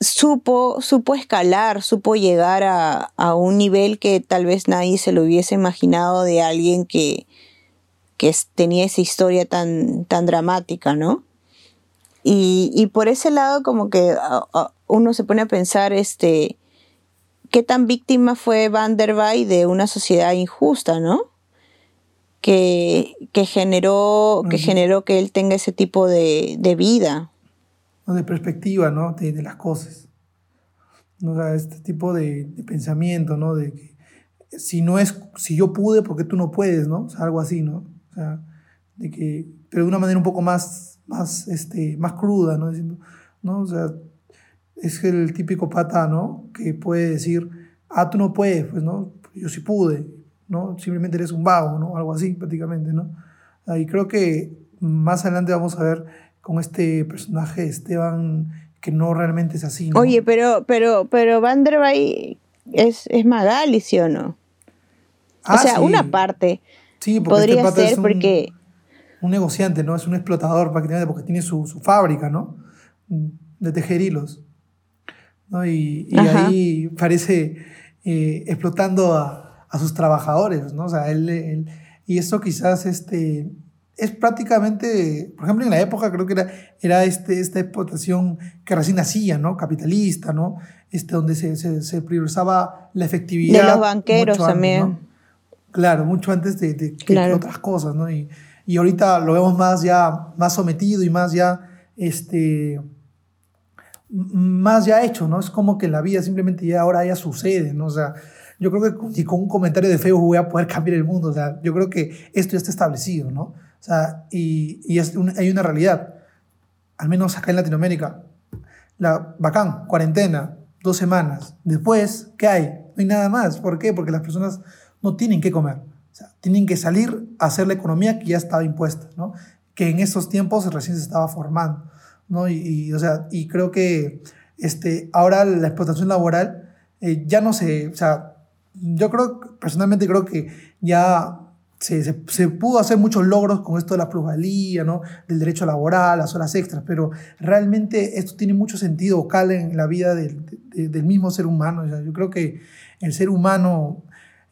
supo, supo escalar, supo llegar a, a un nivel que tal vez nadie se lo hubiese imaginado de alguien que, que tenía esa historia tan, tan dramática, ¿no? Y, y por ese lado como que uh, uh, uno se pone a pensar, este, qué tan víctima fue Vanderbilt de una sociedad injusta, ¿no? Que, que generó, que generó que él tenga ese tipo de, de vida. De perspectiva, ¿no? De, de las cosas. O sea, este tipo de, de, pensamiento, ¿no? De que si no es, si yo pude, ¿por qué tú no puedes, ¿no? O sea, algo así, ¿no? O sea, de que, pero de una manera un poco más, más, este, más cruda, ¿no? Diciendo, ¿no? O sea, es el típico pata, ¿no? Que puede decir, ah, tú no puedes, pues, ¿no? Yo sí pude, ¿no? Simplemente eres un vago, ¿no? Algo así, prácticamente, ¿no? Y creo que más adelante vamos a ver con este personaje Esteban que no realmente es así. ¿no? Oye, pero, pero, pero Vanderbilt es, es Magali, ¿sí o no? Ah, o sea, sí. una parte sí, podría este ser un, porque... Un negociante, ¿no? Es un explotador prácticamente porque tiene su, su fábrica, ¿no? De tejer hilos. ¿no? Y, y ahí parece eh, explotando a, a, sus trabajadores, ¿no? O sea, él, él, y eso quizás este, es prácticamente, por ejemplo, en la época creo que era, era este, esta explotación que recién nacía, ¿no? Capitalista, ¿no? Este, donde se, se, se priorizaba la efectividad. De los banqueros antes, también. ¿no? Claro, mucho antes de, de, claro. de, otras cosas, ¿no? Y, y ahorita lo vemos más ya, más sometido y más ya, este, más ya hecho, ¿no? Es como que la vida simplemente ya ahora ya sucede, ¿no? O sea, yo creo que ni con un comentario de Facebook voy a poder cambiar el mundo, o sea, yo creo que esto ya está establecido, ¿no? O sea, y, y es hay una realidad, al menos acá en Latinoamérica, la bacán, cuarentena, dos semanas, después, ¿qué hay? No hay nada más, ¿por qué? Porque las personas no tienen que comer, sea, tienen que salir a hacer la economía que ya estaba impuesta, ¿no? que en estos tiempos recién se estaba formando, ¿no? Y, o sea, y creo que este, ahora la explotación laboral eh, ya no se, o sea, yo creo, personalmente creo que ya se, se, pudo hacer muchos logros con esto de la plusvalía, ¿no? del derecho laboral, las horas extras, pero realmente esto tiene mucho sentido, cala en la vida del, del mismo ser humano. yo creo que el ser humano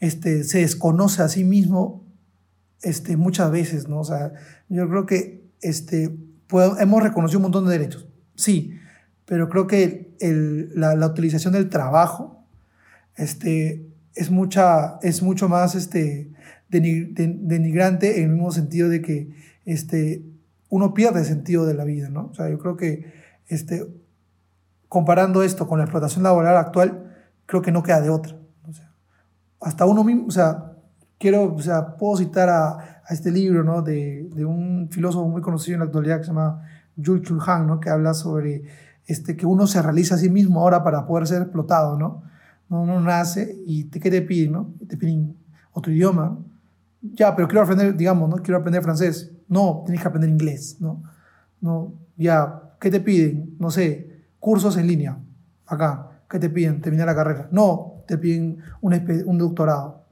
este, se desconoce a sí mismo este, muchas veces, ¿no? O sea, yo creo que este, hemos reconocido un montón de derechos, sí, pero creo que la, utilización del trabajo es, mucho más denigrante en el mismo sentido de que uno pierde el sentido de la vida, ¿no? O sea, yo creo que comparando esto con la explotación laboral actual, creo que no queda de otra. Hasta uno mismo, o sea, quiero, o sea, puedo citar a, a este libro, ¿no? De, de, un filósofo muy conocido en la actualidad que se llama Jules Chul Han, ¿no? Que habla sobre este, que uno se realiza a sí mismo ahora para poder ser explotado. No, uno nace y te, ¿qué te piden, no? Te piden otro idioma, ya, pero quiero aprender, digamos, ¿no? Quiero aprender francés. No, tienes que aprender inglés, ¿no? No, ya, ¿qué te piden? No sé, cursos en línea, acá. ¿Qué te piden? Terminar la carrera. No, te piden un, un doctorado.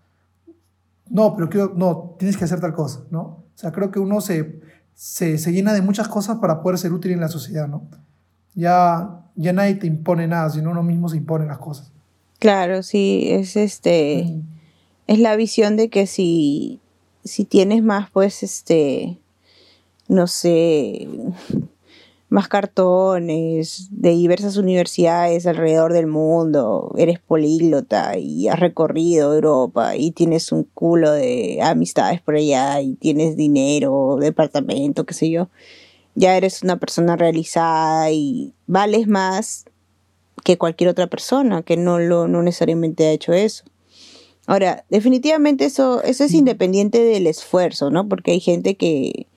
No, pero quiero, no, tienes que hacer tal cosa, ¿no? O sea, creo que uno se, se, se llena de muchas cosas para poder ser útil en la sociedad, ¿no? Ya, ya nadie te impone nada, sino uno mismo se impone las cosas. Claro, sí, es este, es la visión de que si si tienes más, pues, este, no sé, más cartones de diversas universidades alrededor del mundo, eres políglota y has recorrido Europa y tienes un culo de amistades por allá y tienes dinero, departamento, qué sé yo, ya eres una persona realizada y vales más que cualquier otra persona que no, lo, no necesariamente ha hecho eso. Ahora, definitivamente eso, eso es independiente del esfuerzo, ¿no? Porque hay gente que,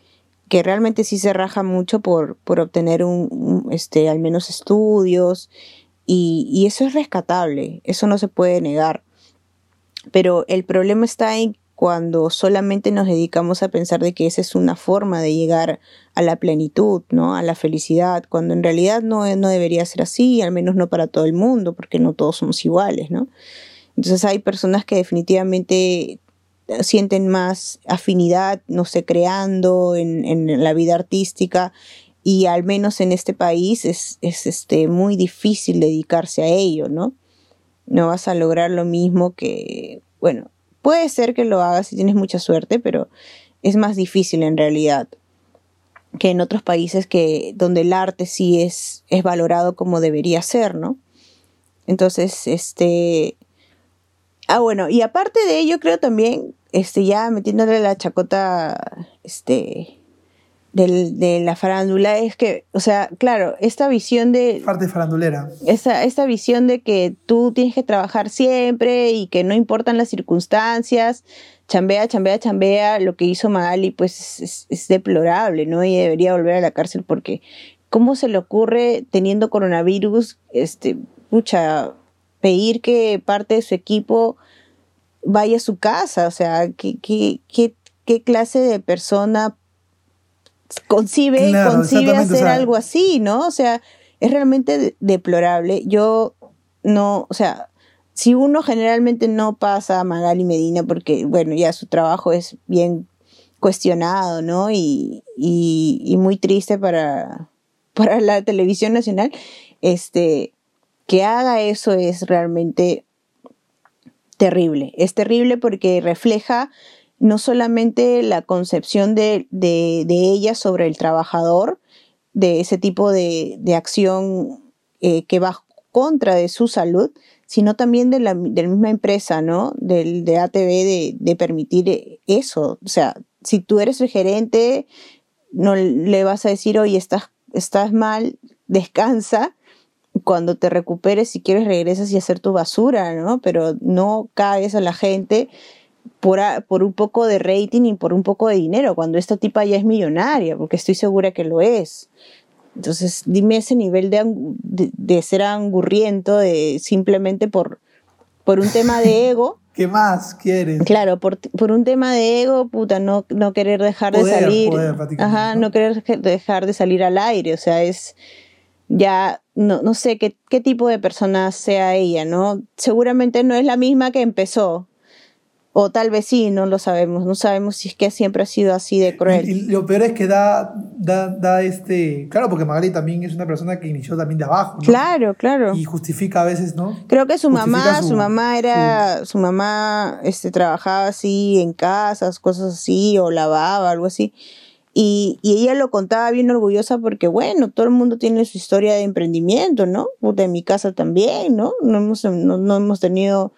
que realmente sí se raja mucho por, por obtener un, este, al menos estudios, y, y eso es rescatable, eso no se puede negar. Pero el problema está en cuando solamente nos dedicamos a pensar de que esa es una forma de llegar a la plenitud, ¿no? A la felicidad, cuando en realidad no, no debería ser así, al menos no para todo el mundo, porque no todos somos iguales, ¿no? Entonces hay personas que definitivamente sienten más afinidad, no sé, creando en, la vida artística y al menos en este país es, este, muy difícil dedicarse a ello, ¿no? No vas a lograr lo mismo que, bueno, puede ser que lo hagas si tienes mucha suerte, pero es más difícil en realidad que en otros países que donde el arte sí es, es valorado como debería ser, ¿no? Entonces, este, Ah, bueno, y aparte de ello, creo también, este, ya metiéndole la chacota, este, del, de la farándula, es que, o sea, claro, esta visión de... Parte farandulera. Esta, esta visión de que tú tienes que trabajar siempre y que no importan las circunstancias, chambea, chambea, chambea, lo que hizo Magali, pues es, es deplorable, ¿no? Y debería volver a la cárcel porque, ¿cómo se le ocurre teniendo coronavirus, este, pucha, pedir que parte de su equipo vaya a su casa, o sea, ¿qué, qué, qué, clase de persona concibe, concibe hacer algo así, ¿no? O sea, es realmente deplorable. Yo no, o sea, si uno generalmente no pasa a Magali Medina porque, bueno, ya su trabajo es bien cuestionado, ¿no? Y, y, y muy triste para, para la televisión nacional, este, que haga eso es realmente terrible. Es terrible porque refleja no solamente la concepción de, de, ella sobre el trabajador, de ese tipo de, acción eh, que va contra de su salud, sino también de la, misma empresa, ¿no? Del, de ATV de, permitir eso. O sea, si tú eres el gerente, no le vas a decir, oye, estás, estás mal, descansa, cuando te recuperes, si quieres, regresas y hacer tu basura, ¿no? Pero no caes a la gente por, por un poco de rating y por un poco de dinero, cuando esta tipa ya es millonaria, porque estoy segura que lo es. Entonces, dime ese nivel de, de, ser angurriento, de simplemente por, por un tema de ego, ¿Qué más quieres? Claro, por, por un tema de ego, puta, no, no querer dejar de salir. poder, Ajá, ¿no? no querer dejar de salir al aire. O sea, es ya, no, no sé qué, qué tipo de persona sea ella, ¿no? Seguramente no es la misma que empezó. O tal vez sí, no lo sabemos. No sabemos si es que siempre ha sido así de cruel. Y, y lo peor es que da, da, da este. Claro, porque Magali también es una persona que inició también de abajo. ¿no? Claro, claro. Y justifica a veces, ¿no? Creo que su Justifica mamá, su, su- mamá era, su mamá este, trabajaba así en casas, cosas así, o lavaba, algo así. Y, y ella lo contaba bien orgullosa porque, bueno, todo el mundo tiene su historia de emprendimiento, ¿no? Puta, en mi casa también, ¿no? No hemos, no, no hemos tenido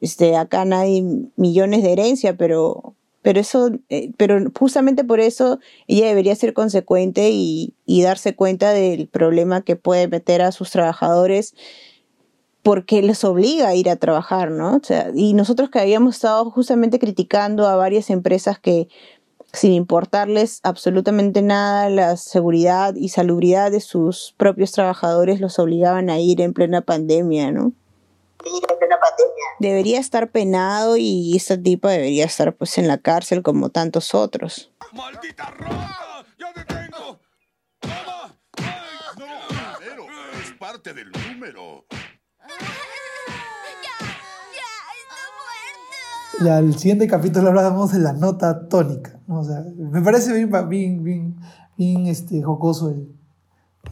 este, acá nadie millones de herencia, pero, pero eso, eh, pero justamente por eso ella debería ser consecuente y, y darse cuenta del problema que puede meter a sus trabajadores porque les obliga a ir a trabajar, ¿no? O sea, y nosotros que habíamos estado justamente criticando a varias empresas que sin importarles absolutamente nada la seguridad y salubridad de sus propios trabajadores los obligaban a ir en plena pandemia, ¿no? Debería estar penado y esta tipa debería estar pues en la cárcel como tantos otros. ¡Maldita rata! ¡Ya te tengo! ¡Toma! ¡Ay, no! Es parte del número. Ya, el siguiente capítulo hablábamos de la nota tónica. ¿no? O sea, me parece bien, bien, bien, bien este, jocoso el,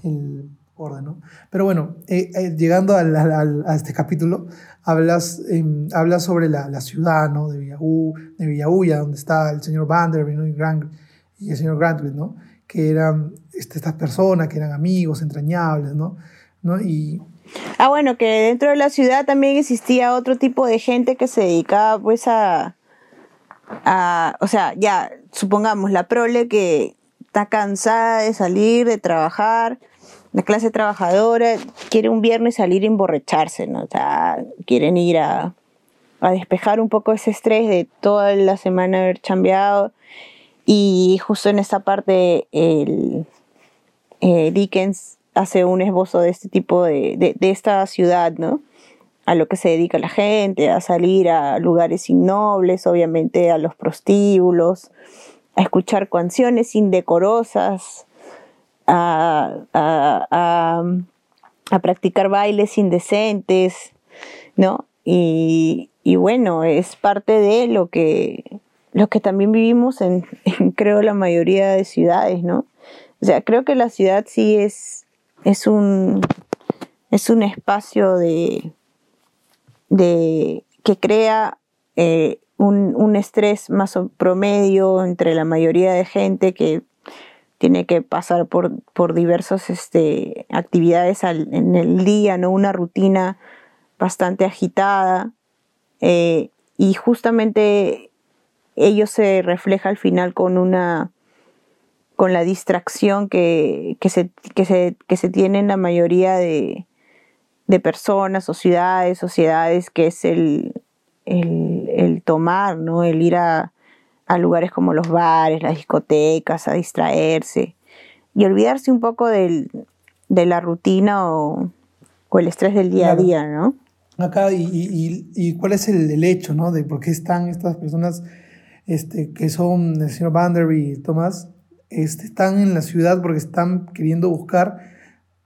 el orden, ¿no? Pero bueno, eh, eh, llegando al- al- al- a este capítulo, hablas, em, hablas sobre la, la ciudad, ¿no? De Villaú, de Villahuya, donde está el señor Vanderbilt y, y el señor Grantwit, ¿no? Que eran este, estas personas que eran amigos entrañables, ¿no? ¿No? Y Ah, bueno, que dentro de la ciudad también existía otro tipo de gente que se dedicaba pues a, o sea, ya, supongamos la prole que está cansada de salir, de trabajar, la clase trabajadora quiere un viernes salir a emborracharse, ¿no? O sea, quieren ir a, a despejar un poco ese estrés de toda la semana haber chambeado y justo en esta parte el, eh, Dickens hace un esbozo de este tipo de, de, esta ciudad, ¿no? A lo que se dedica la gente, a salir a lugares innobles, obviamente a los prostíbulos, a escuchar canciones indecorosas, a, a, a, a practicar bailes indecentes, ¿no? Y, y bueno, es parte de lo que, lo que también vivimos en, en, creo, la mayoría de ciudades, ¿no? O sea, creo que la ciudad sí es, es un, es un espacio de, de que crea eh, un, un estrés más promedio entre la mayoría de gente que tiene que pasar por, por diversas este, actividades al- en el día, ¿no? Una rutina bastante agitada. eh, y justamente ello se refleja al final con una con la distracción que, que, se, que, se, que se tiene en la mayoría de, de personas o ciudades, sociedades, que es el, el, el tomar, ¿no? El ir a, a lugares como los bares, las discotecas, a distraerse y olvidarse un poco del, de la rutina o, o el estrés del día a día, ¿no? acá y, y- cuál es el, el hecho, ¿no? De por qué están estas personas este, que son el señor Vanderbilt y Tomás, este, están en la ciudad porque están queriendo buscar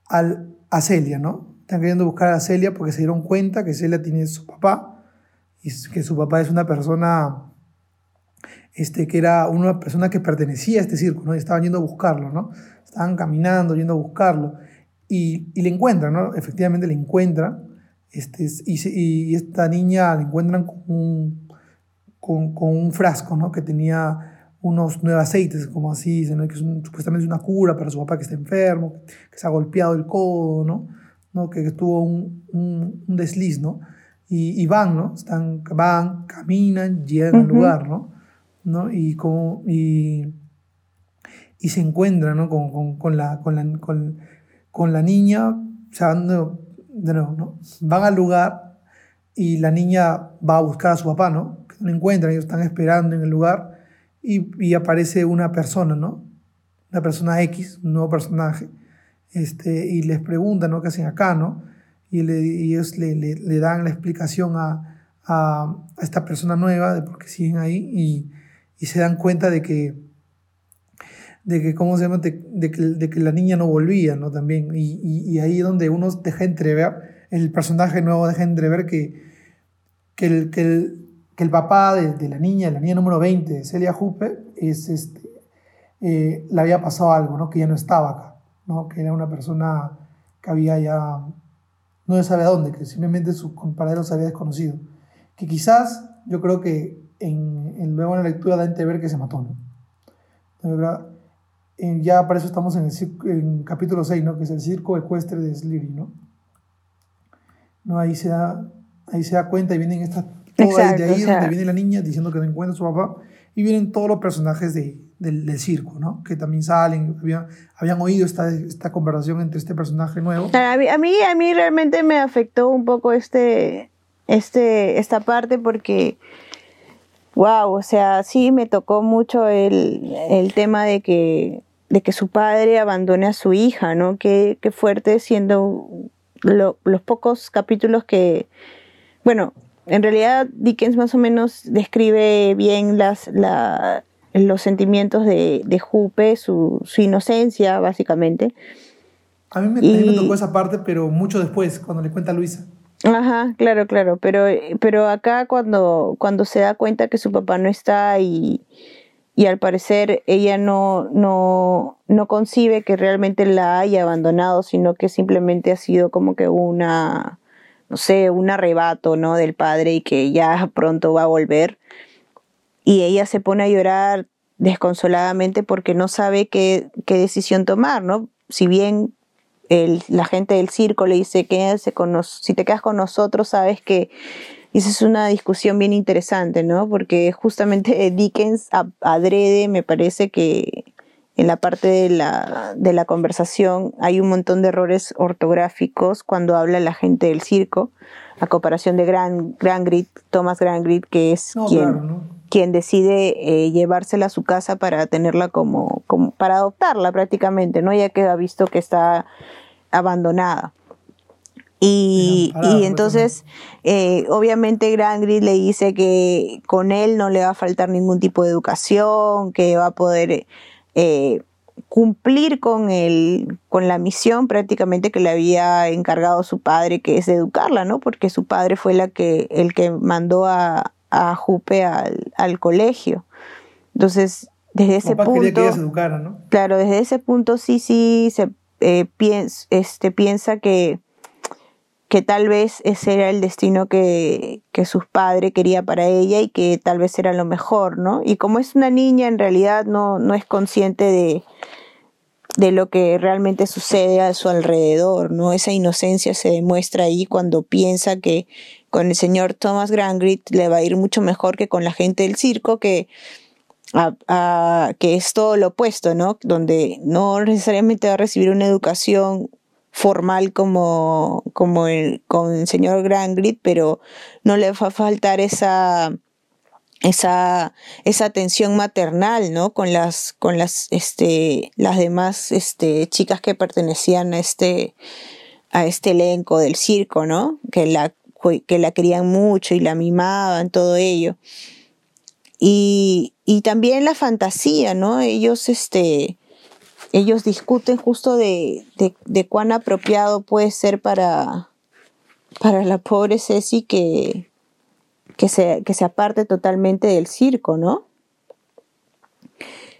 al, a Celia, ¿no? Están queriendo buscar a Celia porque se dieron cuenta que Celia tiene su papá y que su papá es una persona este, que era una persona que pertenecía a este círculo, ¿no? Y estaban yendo a buscarlo, ¿no? Estaban caminando, yendo a buscarlo. Y, y le encuentran, ¿no? Efectivamente le encuentran. Este, y, y esta niña la encuentran con un, con, con un frasco, ¿no? Que tenía unos nuevos aceites, como así, dicen, ¿no? que es un- supuestamente es una cura para su papá que está enfermo, que se ha golpeado el codo, ¿no? ¿no? Que tuvo un, un, un desliz, ¿no? Y, y van, ¿no? Están, van, caminan, llegan al Ujú. lugar, ¿no? ¿no? Y, como, y, y se encuentran, ¿no? Con, con, con la, con, la, con, con la niña, o sea, no, de nuevo, ¿no? Van al lugar y la niña va a buscar a su papá, ¿no? Que no encuentran, ellos están esperando en el lugar y, aparece una persona, ¿no? Una persona X, un nuevo personaje, este, y les preguntan, ¿no? ¿Qué hacen acá, no? Y, ellos le, le- dan la explicación a, a, esta persona nueva, de por qué siguen ahí, y, y, se dan cuenta de que, de que ¿cómo se llama?, de, que, de que, la niña no volvía, ¿no? También, y, y, ahí es donde uno deja entrever, el personaje nuevo deja entrever que, que, que, el, el papá de, de, la niña, la niña número 20, Celia Jupe, es este, eh, le había pasado algo, ¿no? Que ya no estaba acá, ¿no? Que era una persona que había ya, no se sabe a dónde, que simplemente su compañero se había desconocido. Que quizás, yo creo que en, en luego en la lectura da a que se mató, ya para eso estamos en el capítulo 6, ¿no? Que es el circo ecuestre de Sleary, ¿no? ¿no? Ahí se da, ahí se da cuenta y vienen estas... Exacto, de ahí donde viene la niña diciendo que no encuentra a su papá y vienen todos los personajes de, del, circo, ¿no? Que también salen, habían, oído esta, esta conversación entre este personaje nuevo. A mí, a mí, realmente me afectó un poco este, este, esta parte porque, wow, o sea, sí me tocó mucho el, el tema de que, de que su padre abandone a su hija, ¿no? Qué, qué fuerte siendo los pocos capítulos que, bueno, en realidad Dickens más o menos describe bien las, la, los sentimientos de, de Jupe, su, su, inocencia, básicamente. A mí, me, me, tocó esa parte, pero mucho después, cuando le cuenta a Luisa. Ajá, claro, claro, pero, pero acá cuando, cuando se da cuenta que su papá no está y, y al parecer ella no, no, no concibe que realmente la haya abandonado, sino que simplemente ha sido como que una, no sé, un arrebato, ¿no? Del padre y que ya pronto va a volver y ella se pone a llorar desconsoladamente porque no sabe qué, qué decisión tomar, ¿no? Si bien el, la gente del circo le dice, quédate con nos, si te quedas con nosotros, sabes que esa es una discusión bien interesante, ¿no? Porque justamente Dickens adrede, me parece que en la parte de la, de la conversación hay un montón de errores ortográficos cuando habla la gente del circo, a comparación de Gran, Grit, Thomas Grit, que es quien, quien decide eh, llevársela a su casa para tenerla como, como, para adoptarla prácticamente, ¿no? Ya que ha visto que está abandonada. Y, y entonces, eh, obviamente, Grangrid le dice que con él no le va a faltar ningún tipo de educación, que va a poder eh, cumplir con, el, con la misión prácticamente que le había encargado su padre, que es educarla, ¿no? Porque su padre fue la que, el que mandó a, a Jupe al, al colegio. Entonces, desde ese punto... Que educara, ¿no? Claro, desde ese punto sí, sí, se eh, piensa, este, piensa que, que tal vez ese era el destino que, que sus padres quería para ella y que tal vez era lo mejor, ¿no? Y como es una niña, en realidad no, no es consciente de, de lo que realmente sucede a su alrededor, ¿no? Esa inocencia se demuestra ahí cuando piensa que con el señor Thomas Grangrit le va a ir mucho mejor que con la gente del circo, que, que es todo lo opuesto, ¿no? Donde no necesariamente va a recibir una educación formal como, como el, con el señor Grangrit, pero no le va a faltar esa, esa, esa atención maternal, ¿no? Con las, con las, este, las demás, este, chicas que pertenecían a este, a este elenco del circo, ¿no? Que la que la querían mucho y la mimaban, todo ello. Y, y también la fantasía, ¿no? Ellos, este, ellos discuten justo de, de, cuán apropiado puede ser para, para la pobre Ceci que, que, se, que se aparte totalmente del circo, ¿no?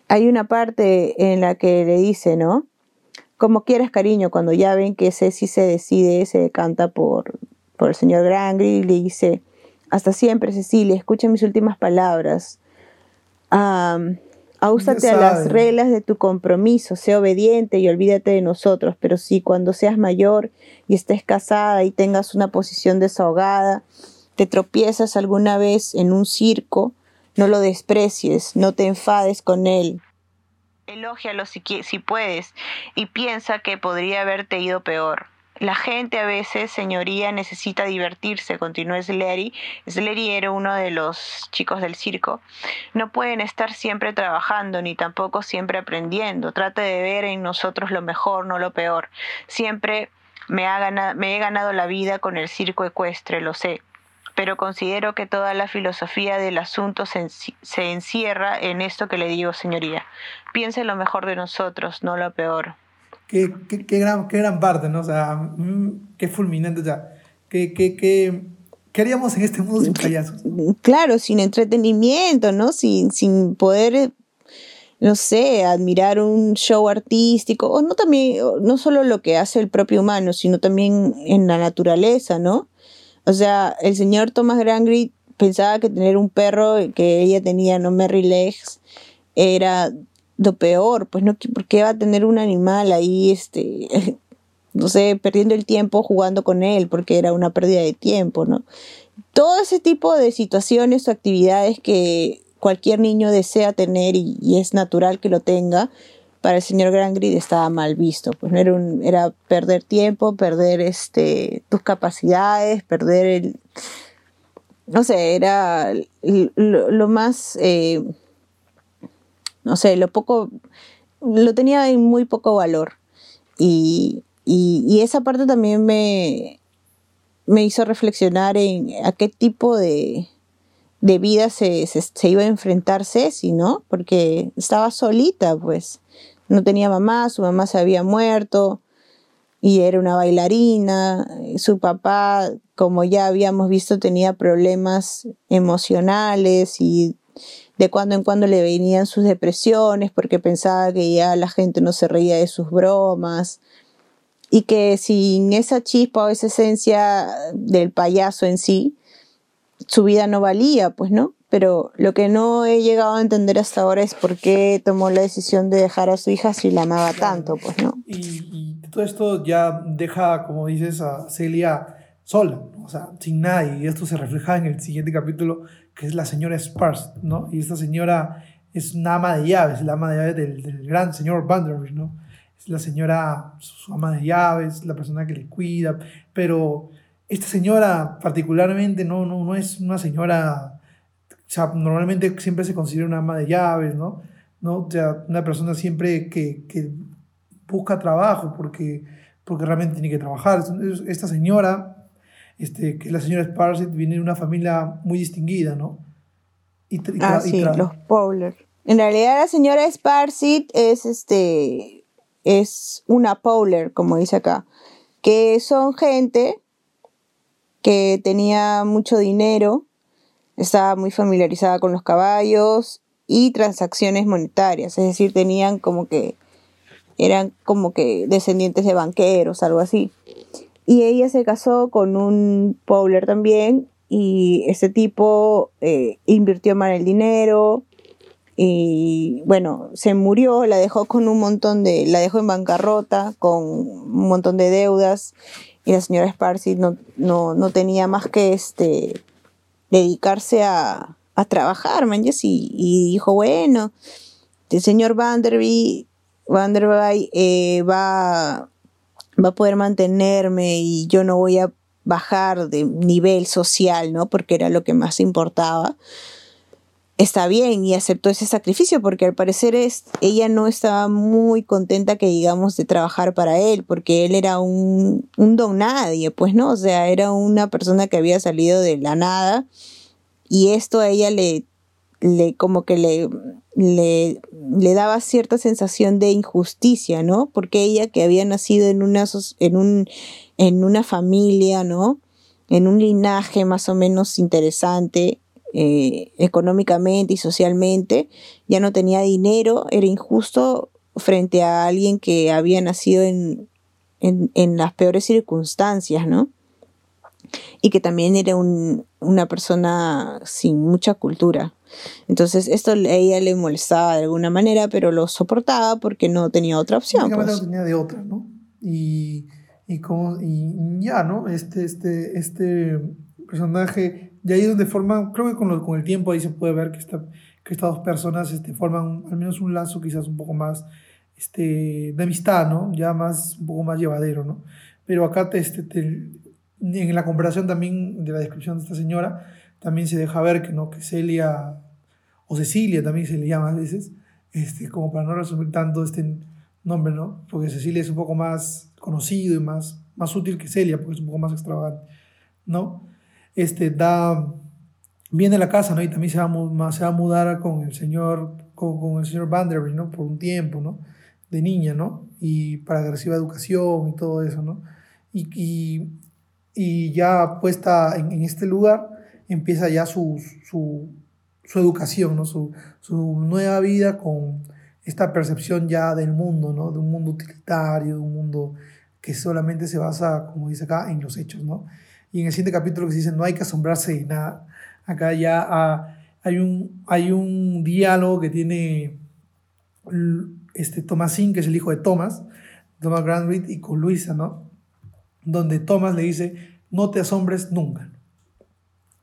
Hay una parte en la que le dice, ¿no? Como quieras, cariño, cuando ya ven que Ceci se decide, se decanta por, por el señor Grangri le dice, hasta siempre, Cecilia, escucha mis últimas palabras. A las reglas de tu compromiso, sé obediente y olvídate de nosotros, pero si cuando seas mayor y estés casada y tengas una posición desahogada, te tropiezas alguna vez en un circo, no lo desprecies, no te enfades con él. Elógialo si, si puedes y piensa que podría haberte ido peor. La gente a veces, señoría, necesita divertirse, continuó Sleary. Sleary era uno de los chicos del circo. No pueden estar siempre trabajando, ni tampoco siempre aprendiendo. Trate de ver en nosotros lo mejor, no lo peor. Siempre me, ha ganado, me he ganado la vida con el circo ecuestre, lo sé. pero considero que toda la filosofía del asunto se, se encierra en esto que le digo, señoría. Piense lo mejor de nosotros, no lo peor. Qué, qué, qué gran, qué gran parte, ¿no? O sea, mm, qué fulminante, o sea, qué, qué, qué, ¿Qué haríamos en este mundo sin payasos? Claro, sin entretenimiento, ¿no? Sin, sin poder, no sé, admirar un show artístico, o no también, no solo lo que hace el propio humano, sino también en la naturaleza, ¿no? O sea, el señor Thomas Grangry pensaba que tener un perro que ella tenía, no Merry Legs, era lo peor, pues no, ¿por qué va a tener un animal ahí, este, no sé, perdiendo el tiempo jugando con él porque era una pérdida de tiempo, ¿no? Todo ese tipo de situaciones o actividades que cualquier niño desea tener y, es natural que lo tenga, para el señor Grangrid estaba mal visto, pues no era, un, era perder tiempo, perder este, tus capacidades, perder el... No sé, era lo, más... Eh, no sé, lo poco... Lo tenía en muy poco valor. Y, y, esa parte también me, me hizo reflexionar en a qué tipo de, de vida se, se, iba a enfrentar Ceci, ¿no? Porque estaba solita, pues. No tenía mamá, su mamá se había muerto y era una bailarina. Su papá, como ya habíamos visto, tenía problemas emocionales y de cuando en cuando le venían sus depresiones porque pensaba que ya la gente no se reía de sus bromas y que sin esa chispa o esa esencia del payaso en sí, su vida no valía, pues, ¿no? Pero lo que no he llegado a entender hasta ahora es por qué tomó la decisión de dejar a su hija si la amaba tanto, pues, ¿no? Y, todo esto ya deja, como dices, a Celia sola, o sea, sin nadie. Y esto se refleja en el siguiente capítulo, que es la señora Spars, ¿no? Y esta señora es una ama de llaves, la ama de llaves del, del gran señor Vanderbilt, ¿no? la señora, su ama de llaves, la persona que le cuida, pero esta señora particularmente no, no, no es una señora, o sea, normalmente siempre se considera una ama de llaves, ¿no? ¿No? O sea, una persona siempre que, que busca trabajo porque, porque realmente tiene que trabajar. Esta señora, este, que la señora Sparsit, viene de una familia muy distinguida, ¿no? Y, ah, sí, los Powler. En realidad la señora Sparsit es este es una Powler, como dice acá, que son gente que tenía mucho dinero, estaba muy familiarizada con los caballos y transacciones monetarias, es decir, tenían como que eran como que descendientes de banqueros, algo así. Y ella se casó con un Powler también y ese tipo eh, invirtió mal el dinero, y bueno, se murió, la dejó con un montón de, la dejó en bancarrota, con un montón de deudas, y la señora Sparsi no, no, no tenía más que este, dedicarse a, a trabajar, man, y, y, dijo, bueno, el señor Vanderby, Vanderby eh, va, va a poder mantenerme y yo no voy a bajar de nivel social, ¿no? Porque era lo que más importaba está bien y aceptó ese sacrificio porque al parecer es, ella no estaba muy contenta que digamos de trabajar para él porque él era un, un don nadie, pues no, o sea, era una persona que había salido de la nada y esto a ella le, le como que le, le, le daba cierta sensación de injusticia, ¿no? Porque ella que había nacido en una, en un, en una familia, ¿no? En un linaje más o menos interesante, eh, económicamente y socialmente, ya no tenía dinero, era injusto frente a alguien que había nacido en, en, las peores circunstancias, ¿no? Y que también era una persona sin mucha cultura. Entonces esto a ella le molestaba de alguna manera, pero lo soportaba porque no tenía otra opción. Pues. No tenía de otra, ¿no? Y, y, como, y ya, ¿no? Este, este, este personaje y ahí es donde forman, creo que con, con el tiempo ahí se puede ver que, esta, que estas dos personas este, forman al menos un lazo quizás un poco más este, de amistad, ¿no? Ya más, un poco más llevadero, ¿no? Pero acá te, este, en la comparación también de la descripción de esta señora, también se deja ver que, ¿no? que Celia, o Cecilia también se le llama a veces, este, como para no resumir tanto este nombre, ¿no? Porque Cecilia es un poco más conocido y más, más útil que Celia, porque es un poco más extravagante, ¿no? este, da, viene a la casa, ¿no? Y también se va, a se va a mudar con el señor, con, el señor Vanderbilt, ¿no? Por un tiempo, ¿no? De niña, ¿no? Y para agresiva educación y todo eso, ¿no? Y, y, y ya puesta en, en este lugar, empieza ya su, su, su educación, ¿no? Su, su nueva vida con esta percepción ya del mundo, ¿no? De un mundo utilitario, de un mundo que solamente se basa, como dice acá, en los hechos, ¿no? Y en el siguiente capítulo que se dice, no hay que asombrarse de nada. Acá ya ah, hay, un, hay un diálogo que tiene este Thomasin, que es el hijo de Thomas, Thomas Grandreed, y con Luisa, ¿no? Donde Thomas le dice, no te asombres nunca.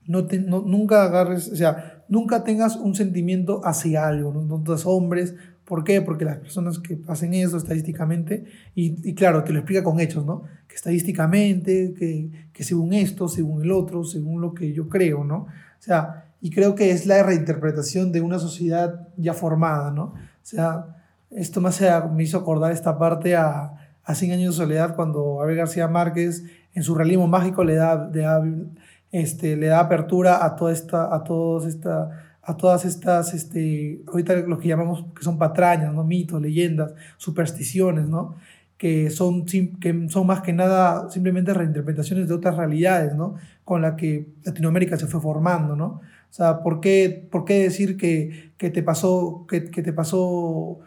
No te, no- nunca agarres, o sea, nunca tengas un sentimiento hacia algo, no, no te asombres. ¿Por qué? Porque las personas que hacen eso estadísticamente, y, claro, te lo explica con hechos, ¿no? Que estadísticamente, que, que según esto, según el otro, según lo que yo creo, ¿no? O sea, y creo que es la reinterpretación de una sociedad ya formada, ¿no? O sea, esto me, hace, me hizo acordar esta parte a, a 100 años de soledad cuando Abel García Márquez en su realismo mágico le da, le da, este, le da apertura a toda esta, a todos esta, a todas estas, este, ahorita lo que llamamos que son patrañas, ¿no? mitos, leyendas, supersticiones, ¿no? que son, que son más que nada simplemente reinterpretaciones de otras realidades, ¿no? Con la que Latinoamérica se fue formando, ¿no? O sea, ¿por qué, por qué decir que, que te pasó, que, que te pasó,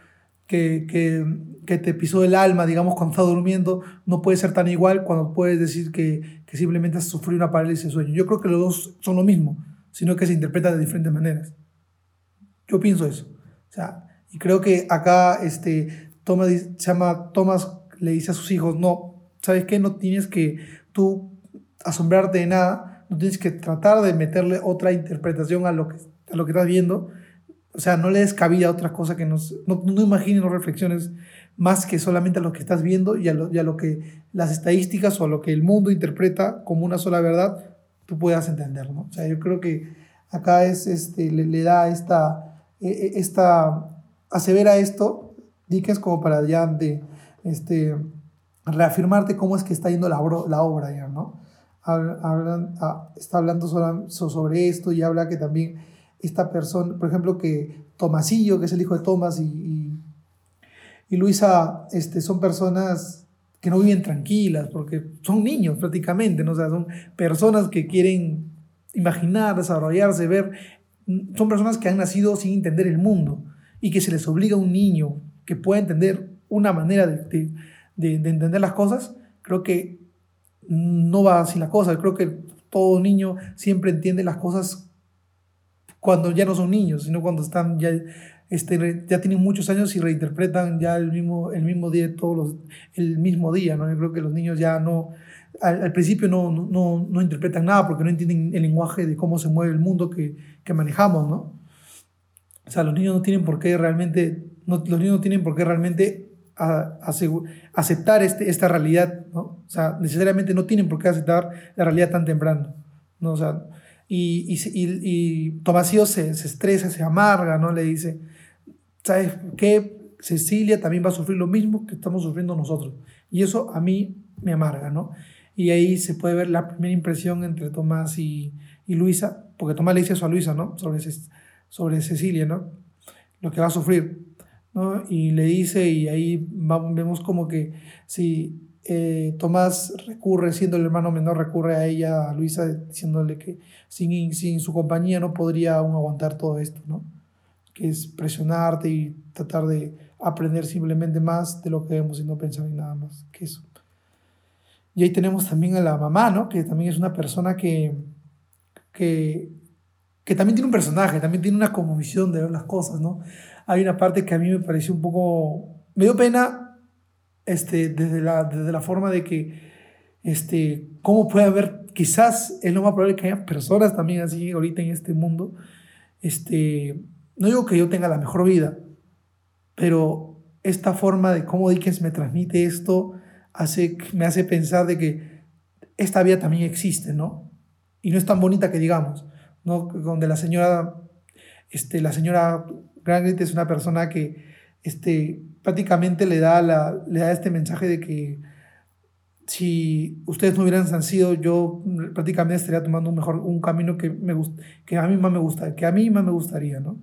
que, que, que te pisó el alma, digamos, cuando estás durmiendo, no puede ser tan igual cuando puedes decir que, que simplemente has sufrido una parálisis de sueño? Yo creo que los dos son lo mismo, sino que se interpretan de diferentes maneras. Yo pienso eso. O sea, y creo que acá este, Thomas, se llama Thomas le dice a sus hijos, no, ¿sabes qué? No tienes que tú asombrarte de nada, no tienes que tratar de meterle otra interpretación a lo que, a lo que estás viendo. O sea, no le des cabida a otras cosas que nos, no, no imagines, no reflexiones más que solamente a lo que estás viendo y a lo, y lo que las estadísticas o a lo que el mundo interpreta como una sola verdad, tú puedas entender, ¿no? O sea, yo creo que acá es, este, le, da esta, eh, eh, esta, asevera esto, Dickens como para ya de, este, reafirmarte cómo es que está yendo la, obra- la obra ya, ¿no? Habla- hablan- ah, está hablando sobre esto y habla que también esta persona, por ejemplo, que Tomasillo, que es el hijo de Tomás, y, y Luisa, este, son personas que no viven tranquilas, porque son niños prácticamente, ¿no? O sea, son personas que quieren imaginar, desarrollarse, ver, son personas que han nacido sin entender el mundo y que se les obliga a un niño que pueda entender una manera de, de- de- de entender las cosas, creo que no va así la cosa. Creo que todo niño siempre entiende las cosas cuando ya no son niños, sino cuando están ya, este, ya tienen muchos años y reinterpretan ya el mismo, el mismo día, todos los, el mismo día. ¿no? Yo creo que los niños ya no, al, al principio no, no- no, interpretan nada porque no entienden el lenguaje de cómo se mueve el mundo que, que manejamos, ¿no? O sea, los niños no tienen por qué realmente, no, los niños no tienen por qué realmente a- asegu- aceptar este, esta realidad, ¿no? O sea, necesariamente no tienen por qué aceptar la realidad tan temprano, ¿no? O sea, y, y, y, y Tomasío se, se estresa, se amarga, ¿no? Le dice, ¿sabes qué? Cecilia también va a sufrir lo mismo que estamos sufriendo nosotros. Y eso a mí me amarga, ¿no? Y ahí se puede ver la primera impresión entre Tomás y, y Luisa, porque Tomás le dice eso a Luisa, ¿no? Sobre, sobre Cecilia, ¿no? Lo que va a sufrir, ¿no? Y le dice, y ahí vemos como que si eh, Tomás recurre, siendo el hermano menor, recurre a ella, a Luisa, diciéndole que sin, sin su compañía no podría aún aguantar todo esto, ¿no? Que es presionarte y tratar de aprender simplemente más de lo que vemos y no pensar en nada más que eso. Y ahí tenemos también a la mamá, ¿no? Que también es una persona que, que, que también tiene un personaje, también tiene una como visión de ver las cosas, ¿no? Hay una parte que a mí me pareció un poco... Me dio pena este, desde, la, desde la forma de que, este, cómo puede haber, quizás es lo más probable que haya personas también así ahorita en este mundo. Este, no digo que yo tenga la mejor vida, pero esta forma de cómo Dickens me transmite esto hace, me hace pensar de que esta vida también existe, ¿no? Y no es tan bonita que digamos, ¿no? Donde la señora, este, la señora Grangrit es una persona que este, prácticamente le da, la, le da este mensaje de que si ustedes no hubieran nacido, yo prácticamente estaría tomando un mejor, un camino que, me que a mí más me gusta, que a mí más me gustaría, ¿no?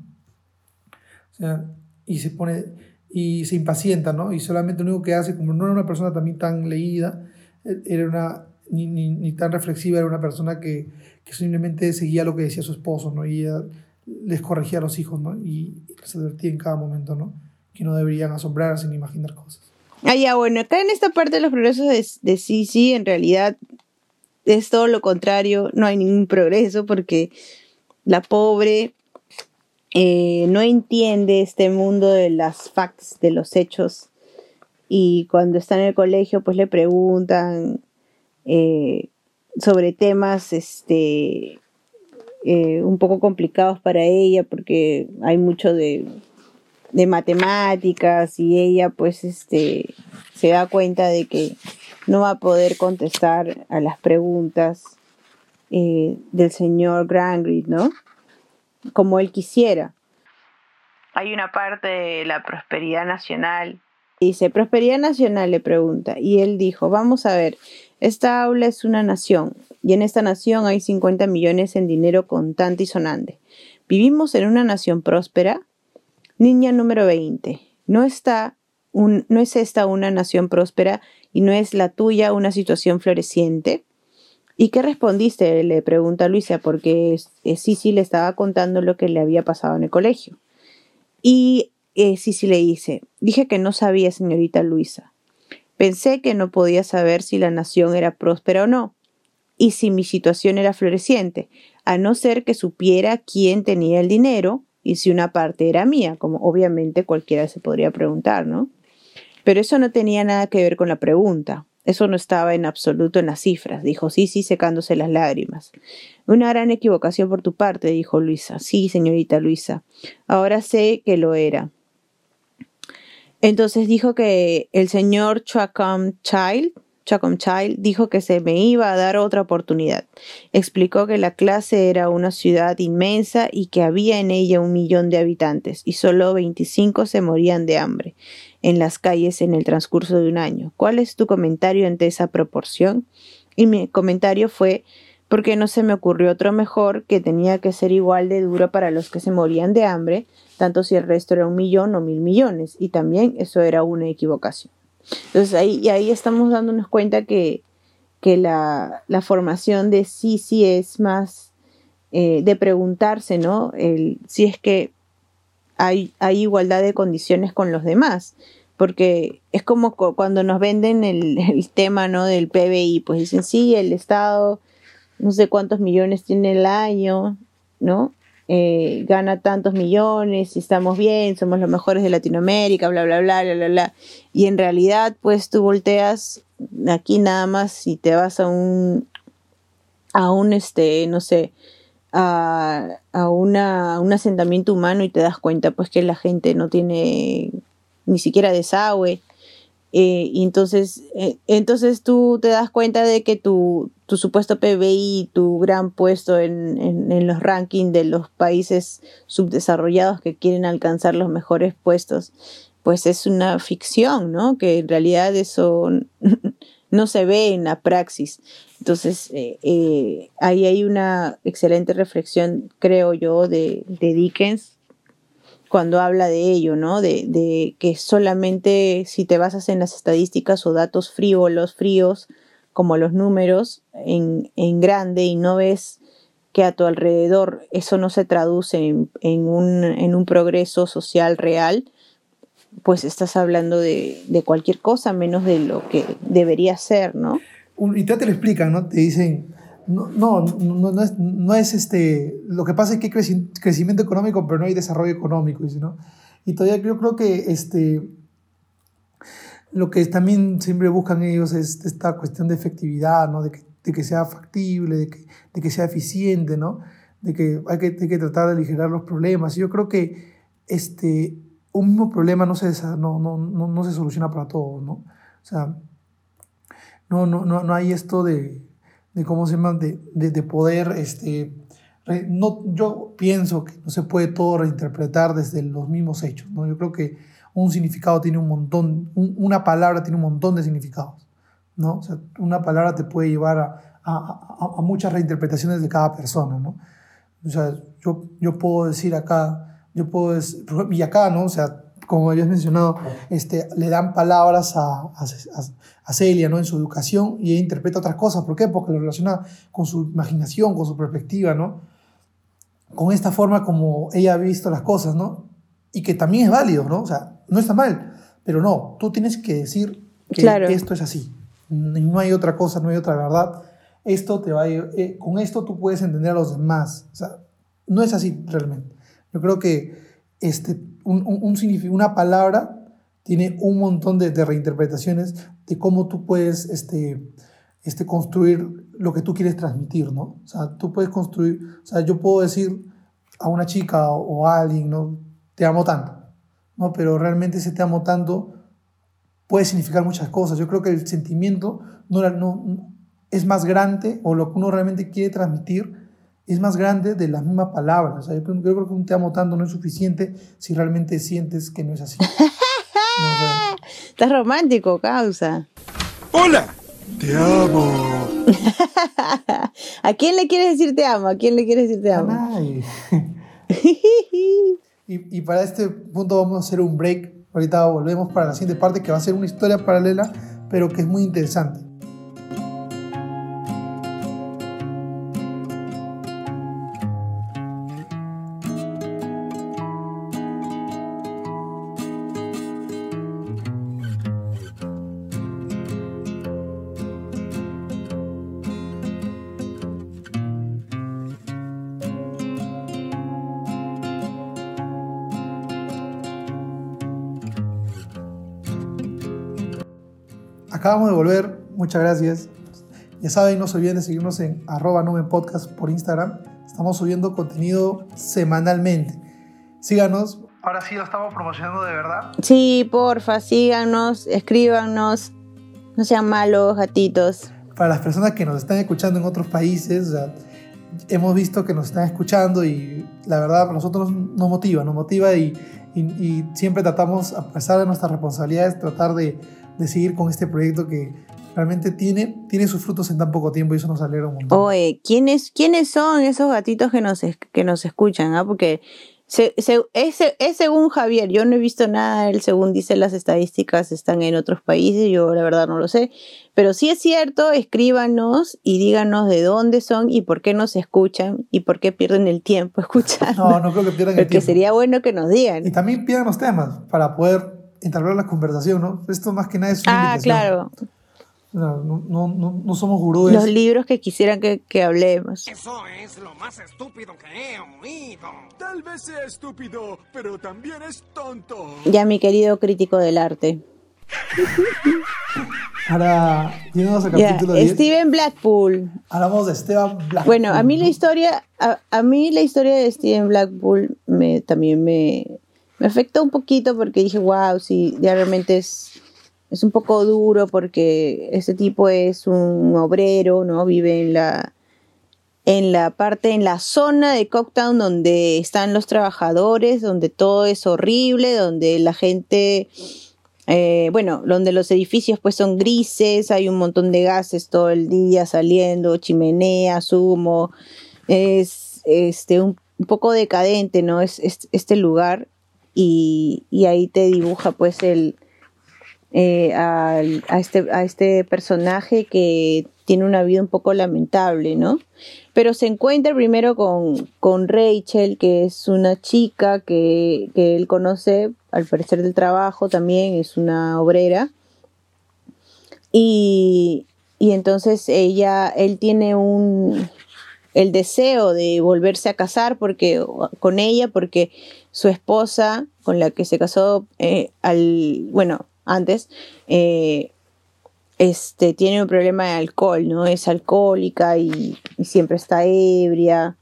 Y se pone, y se impacienta, ¿no? Y solamente lo único que hace, como no era una persona también tan leída, e, era una, ni, ni, ni tan reflexiva, era una persona que, que, simplemente seguía lo que decía su esposo, ¿no? Y ella les corregía a los hijos, ¿no? Y les advertía en cada momento, ¿no? Que no deberían asombrarse ni imaginar cosas. Ah, ya, bueno, acá en esta parte de los progresos de, de Sisi, en realidad es todo lo contrario, no hay ningún progreso porque la pobre eh, no entiende este mundo de las facts, de los hechos, y cuando está en el colegio, pues le preguntan eh, sobre temas este, eh, un poco complicados para ella, porque hay mucho de, de matemáticas y ella pues este, se da cuenta de que no va a poder contestar a las preguntas del señor Grangrid, ¿no? Como él quisiera. Hay una parte de la prosperidad nacional. Dice, prosperidad nacional le pregunta. Y él dijo, vamos a ver, esta aula es una nación y en esta nación hay 50 millones en dinero contante y sonante. ¿Vivimos en una nación próspera? Niña número 20, ¿no, está un, ¿no es esta una nación próspera y no es la tuya una situación floreciente? ¿Y qué respondiste? Le pregunta Luisa, porque Sisi le estaba contando lo que le había pasado en el colegio. Y eh, Sisi le dice, dije que no sabía, señorita Luisa. Pensé que no podía saber si la nación era próspera o no, y si mi situación era floreciente, a no ser que supiera quién tenía el dinero y si una parte era mía, como obviamente cualquiera se podría preguntar, ¿no? Pero eso no tenía nada que ver con la pregunta. Eso no estaba en absoluto en las cifras, dijo sí, secándose las lágrimas. Una gran equivocación por tu parte, dijo Luisa. Sí, señorita Luisa. Ahora sé que lo era. Entonces dijo que el señor Child, Child dijo que se me iba a dar otra oportunidad. Explicó que la clase era una ciudad inmensa y que había en ella un millón de habitantes y solo 25 se morían de hambre en las calles en el transcurso de un año. ¿Cuál es tu comentario ante esa proporción? Y mi comentario fue porque no se me ocurrió otro mejor que tenía que ser igual de duro para los que se morían de hambre, tanto si el resto era un millón o mil millones, y también eso era una equivocación. Entonces ahí, y ahí estamos dándonos cuenta que, que la, la, formación de sí, sí es más eh, de preguntarse, ¿no? El, si es que hay, igualdad de condiciones con los demás. Porque es como cuando nos venden el, tema ¿no? del PBI, pues dicen, sí, el Estado no sé cuántos millones tiene el año, ¿no? Eh, gana tantos millones, y estamos bien, somos los mejores de Latinoamérica, bla, bla, bla, bla, bla, bla. Y en realidad, pues tú volteas aquí nada más y te vas a un, a un, este, no sé, a, a una, un asentamiento humano y te das cuenta pues que la gente no tiene ni siquiera desagüe. Eh, y entonces, eh, entonces tú te das cuenta de que tu, tu supuesto PBI, tu gran puesto en, en, en, los rankings de los países subdesarrollados que quieren alcanzar los mejores puestos, pues es una ficción, ¿no? Que en realidad eso no se ve en la praxis. Entonces, eh, eh, ahí hay una excelente reflexión, creo yo, de, Dickens cuando habla de ello, ¿no? De, que solamente si te basas en las estadísticas o datos frívolos, fríos, como los números, en, en grande y no ves que a tu alrededor eso no se traduce en, un, en un progreso social real, pues estás hablando de, de, cualquier cosa menos de lo que debería ser, ¿no? Y te, te lo explican, ¿no? Te dicen, no, no, no, no, es, no es este, lo que pasa es que hay crecimiento económico, pero no hay desarrollo económico, ¿no? Y todavía yo creo que este, lo que también siempre buscan ellos es esta cuestión de efectividad, ¿no? De que, de que sea factible, de que, de que sea eficiente, ¿no? De que hay, que hay que tratar de aligerar los problemas. Y yo creo que este, un mismo problema no se, no, no, no, no se soluciona para todos, ¿no? O sea, no, no, no, no hay esto de, de ¿cómo se llama? De, de, de, poder, este, no, yo pienso que no se puede todo reinterpretar desde los mismos hechos, ¿no? Yo creo que un significado tiene un montón, una palabra tiene un montón de significados, ¿no? O sea, una palabra te puede llevar a, a, a muchas reinterpretaciones de cada persona, ¿no? O sea, yo, yo puedo decir acá, yo puedo decir, y acá, ¿no? O sea, como habías mencionado, este, le dan palabras a, a, a, Celia ¿no? en su educación y ella interpreta otras cosas. ¿Por qué? Porque lo relaciona con su imaginación, con su perspectiva, ¿no? Con esta forma como ella ha visto las cosas, ¿no? Y que también es válido, ¿no? O sea, no está mal, pero no, tú tienes que decir que esto es así. No hay otra cosa, no hay otra verdad. Esto te va a, eh, con esto tú puedes entender a los demás. O sea, no es así realmente. Yo creo que este, un, un, una palabra tiene un montón de, reinterpretaciones de cómo tú puedes este, este, construir lo que tú quieres transmitir, ¿no? O sea, tú puedes construir, o sea, yo puedo decir a una chica o, a alguien, ¿no? Te amo tanto, ¿no? Pero realmente ese te amo tanto puede significar muchas cosas. Yo creo que el sentimiento no, no, es más grande o lo que uno realmente quiere transmitir es más grande de la misma palabra. O sea, yo, creo que un te amo tanto no es suficiente si realmente sientes que no es así. Estás romántico, causa. ¡Hola! ¡Te amo! ¿A quién le quieres decir te amo? ¿A quién le quieres decir te amo? y, y para este punto vamos a hacer un break. Ahorita volvemos para la siguiente parte que va a ser una historia paralela, pero que es muy interesante. Acabamos de volver, muchas gracias. Ya saben, no se olviden de seguirnos en arroba podcast por Instagram. Estamos subiendo contenido semanalmente. Síganos. Ahora sí lo estamos promocionando de verdad. Sí, porfa, síganos, escríbanos. No sean malos, gatitos. Para las personas que nos están escuchando en otros países, hemos visto que nos están escuchando y la verdad a nosotros nos motiva, nos motiva y, y siempre tratamos, a pesar de nuestras responsabilidades, tratar de de seguir con este proyecto que realmente tiene, tiene sus frutos en tan poco tiempo y eso nos alegra un montón. Oye, ¿quiénes, ¿quiénes son esos gatitos que nos, que nos escuchan? Ah? Porque se, es, según Javier, yo no he visto nada, él según dice las estadísticas están en otros países, yo la verdad no lo sé, pero si es cierto, escríbanos y díganos de dónde son y por qué nos escuchan y por qué pierden el tiempo escuchando. No, no creo que pierdan el tiempo. Porque sería bueno que nos digan. Y también pidan los temas para poder entablar la conversación, ¿no? Esto más que nada es una Ah, claro. No, no, no, no, somos gurúes. Los libros que quisieran que, que, hablemos. Eso es lo más estúpido que he oído. Tal vez sea estúpido, pero también es tonto. Ya, mi querido crítico del arte. Ahora, yéndonos a capítulo yeah, Steven Blackpool. Hablamos de Steven Blackpool. Bueno, a mí la historia, a, a mí la historia de Steven Blackpool me, también me, me afectó un poquito porque dije, wow, sí, realmente es, es un poco duro porque ese tipo es un obrero, ¿no? Vive en la, en la parte, en la zona de Cocktown donde están los trabajadores, donde todo es horrible, donde la gente, eh, bueno, donde los edificios pues son grises, hay un montón de gases todo el día saliendo, chimeneas, humo, es este, un, poco decadente, ¿no? Es, este lugar y, ahí te dibuja pues el, eh, a, este, a este personaje que tiene una vida un poco lamentable, ¿no? Pero se encuentra primero con, con Rachel, que es una chica que, que, él conoce, al parecer del trabajo también, es una obrera. Y, y entonces ella, él tiene un, el deseo de volverse a casar porque, con ella porque su esposa con la que se casó eh, al, bueno, antes, eh, este, tiene un problema de alcohol, ¿no? Es alcohólica y, siempre está ebria.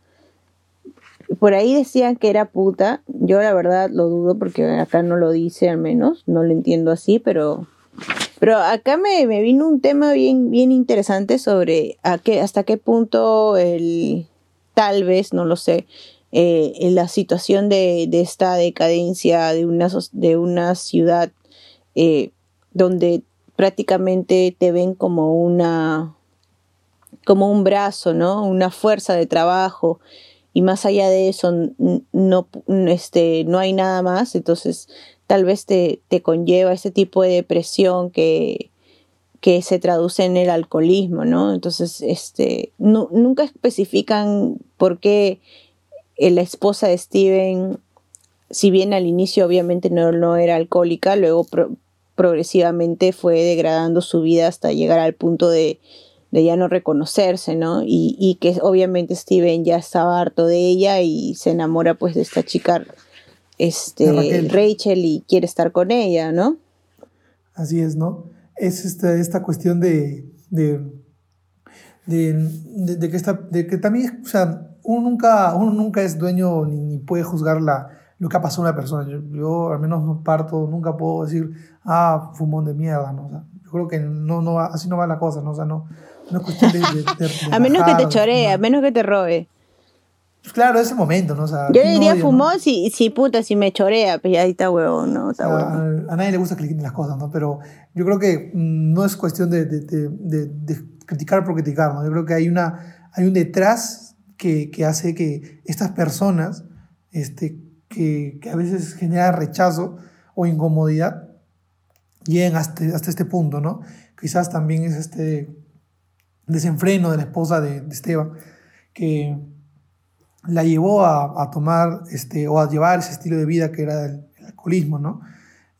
Por ahí decían que era puta. Yo la verdad lo dudo porque acá no lo dice al menos. No lo entiendo así, pero pero acá me, vino un tema bien, bien interesante sobre a qué, hasta qué punto el, tal vez, no lo sé, eh, en la situación de, de, esta decadencia de una, de una ciudad eh, donde prácticamente te ven como una como un brazo, ¿no? Una fuerza de trabajo y más allá de eso no, este, no hay nada más, entonces tal vez te, te conlleva ese tipo de depresión que, que se traduce en el alcoholismo, ¿no? Entonces, este, nunca especifican por qué la esposa de Steven, si bien al inicio obviamente no, no era alcohólica, luego progresivamente fue degradando su vida hasta llegar al punto de, de ya no reconocerse, ¿no? Y, y, que obviamente Steven ya estaba harto de ella y se enamora pues de esta chica, este, Rachel, y quiere estar con ella, ¿no? Así es, ¿no? Es esta, esta cuestión de, de, de, que, está, de que también, o sea, uno nunca, uno nunca es dueño ni, puede juzgar la, lo que ha pasado a una persona. Yo, al menos no parto, nunca puedo decir, ah, fumón de mierda, ¿no? O sea, yo creo que no, no así no va la cosa, ¿no? O sea, no, no es cuestión de... a menos que te choree, a menos que te robe. Pues claro, es el momento, ¿no? O sea, yo diría fumón si, si puta, si me chorea, pues ya ahí está huevón, ¿no? Está a, a, nadie le gusta que le quiten las cosas, ¿no? Pero yo creo que mm, no es cuestión de, de, de, de, criticar por criticar, ¿no? Yo creo que hay, una, hay un detrás que, hace que estas personas, este, que, a veces generan rechazo o incomodidad, lleguen hasta, este punto, ¿no? Quizás también es este desenfreno de la esposa de, Esteban, que la llevó a, tomar este, o a llevar ese estilo de vida que era el, alcoholismo, ¿no?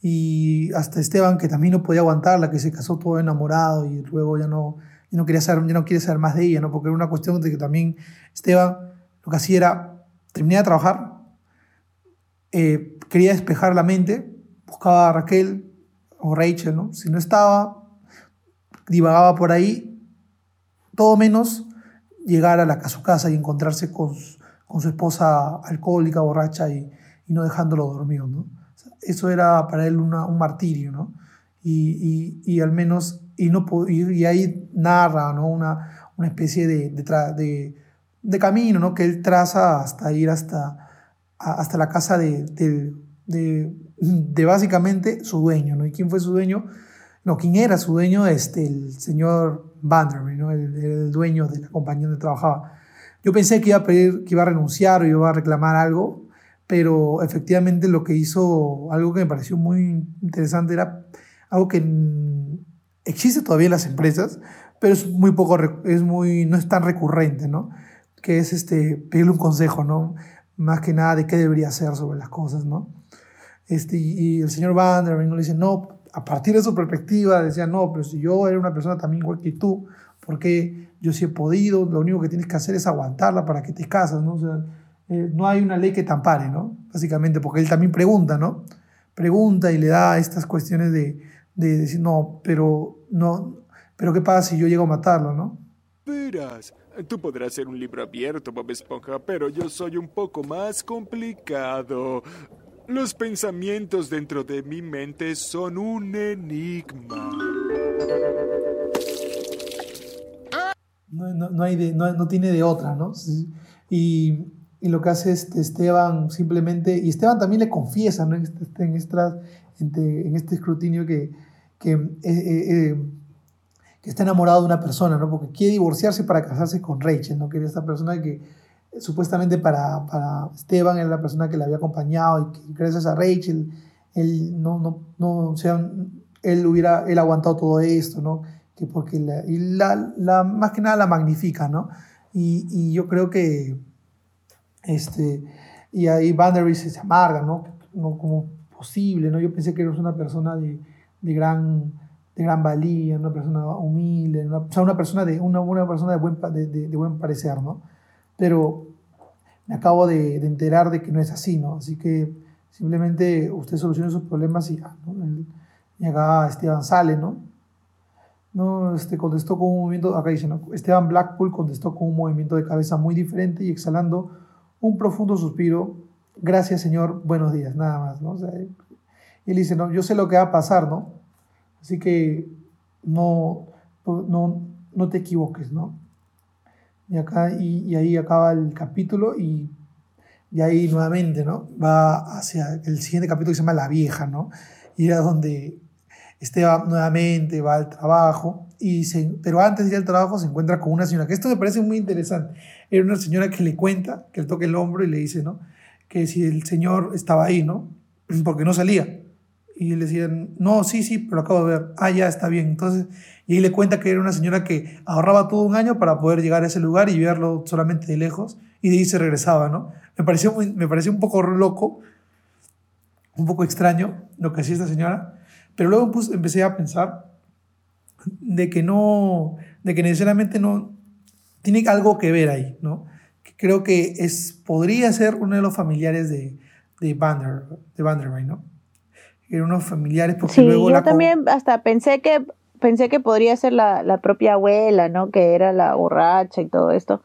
Y hasta Esteban, que también no podía aguantarla, que se casó todo enamorado y luego ya no, ya no, quería saber, ya no quiere saber más de ella, ¿no? Porque era una cuestión de que también Esteban lo que hacía era, terminar de trabajar, eh, quería despejar la mente, buscaba a Raquel o Rachel, ¿no? Si no estaba, divagaba por ahí, todo menos llegar a, la, a su casa y encontrarse con, con su esposa alcohólica, borracha y, y no dejándolo dormir, ¿no? eso era para él una, un martirio, ¿no? Y, y, y, al menos, y, no, y, ahí narra, ¿no? Una, una especie de, de, de, camino, ¿no? Que él traza hasta ir hasta, hasta la casa de, de, de, básicamente su dueño, ¿no? ¿Y quién fue su dueño? No, ¿quién era su dueño? Este, el señor Vanderbilt, ¿no? El, el, dueño de la compañía donde trabajaba. Yo pensé que iba a pedir, que iba a renunciar o iba a reclamar algo, pero efectivamente lo que hizo, algo que me pareció muy interesante, era algo que existe todavía en las empresas, pero es muy poco, es muy, no es tan recurrente, ¿no? Que es este, pedirle un consejo, ¿no? Más que nada de qué debería hacer sobre las cosas, ¿no? Este, y, el señor Van der le dice, no, a partir de su perspectiva, decía, no, pero si yo era una persona también igual que tú, porque yo sí he podido, lo único que tienes que hacer es aguantarla para que te casas, ¿no? O sea, eh, no hay una ley que te ¿no? Básicamente, porque él también pregunta, ¿no? Pregunta y le da estas cuestiones de, de decir, no, pero, no, pero ¿qué pasa si yo llego a matarlo, no? Verás, tú podrás ser un libro abierto, Bob Esponja, pero yo soy un poco más complicado. Los pensamientos dentro de mi mente son un enigma. No, no, no hay de, no, no, tiene de otra, ¿no? Y y lo que hace este Esteban simplemente, y Esteban también le confiesa ¿no? en, este, en, en, este escrutinio que, que, eh, eh, eh, que, está enamorado de una persona, ¿no? porque quiere divorciarse para casarse con Rachel, ¿no? que era esta persona que supuestamente para, para Esteban era la persona que le había acompañado y que gracias a Rachel él no, no, no sea, él hubiera él aguantado todo esto, ¿no? Que porque y la, más que nada la magnifica, ¿no? Y, y yo creo que este, y ahí Vanderbilt se amarga, ¿no? ¿no? Como posible, ¿no? Yo pensé que eres una persona de, de, gran, de gran valía, una persona humilde, una, o sea, una persona de, una, una persona de buen, de, de, buen parecer, ¿no? Pero me acabo de, enterar de que no es así, ¿no? Así que simplemente usted solucione sus problemas y ya, ¿no? Y acá Esteban sale, ¿no? No, este, contestó con un movimiento, acá dice, ¿no? Esteban Blackpool contestó con un movimiento de cabeza muy diferente y exhalando un profundo suspiro, gracias Señor, buenos días, nada más, ¿no? Y él dice, no, yo sé lo que va a pasar, ¿no? Así que no, no, no te equivoques, ¿no? Y, acá, y, ahí acaba el capítulo y, y, ahí nuevamente, ¿no? Va hacia el siguiente capítulo que se llama La Vieja, ¿no? Y era donde Esteban nuevamente va al trabajo, y se, pero antes de ir al trabajo se encuentra con una señora, que esto me parece muy interesante. Era una señora que le cuenta, que le toca el hombro y le dice, ¿no? Que si el señor estaba ahí, ¿no? Porque no salía. Y le decían, no, sí, sí, pero lo acabo de ver. Ah, ya, está bien. Entonces, y ahí le cuenta que era una señora que ahorraba todo un año para poder llegar a ese lugar y verlo solamente de lejos, y de ahí se regresaba, ¿no? Me pareció, muy, me pareció un poco loco, un poco extraño lo que hacía esta señora, pero luego pues, empecé a pensar de que no, de que necesariamente no, tiene algo que ver ahí, ¿no? Creo que es, podría ser uno de los familiares de, de Vander, de Vanderbilt, ¿no? Eran unos familiares porque sí, luego yo también hasta pensé que pensé que podría ser la, la, propia abuela, ¿no? Que era la borracha y todo esto,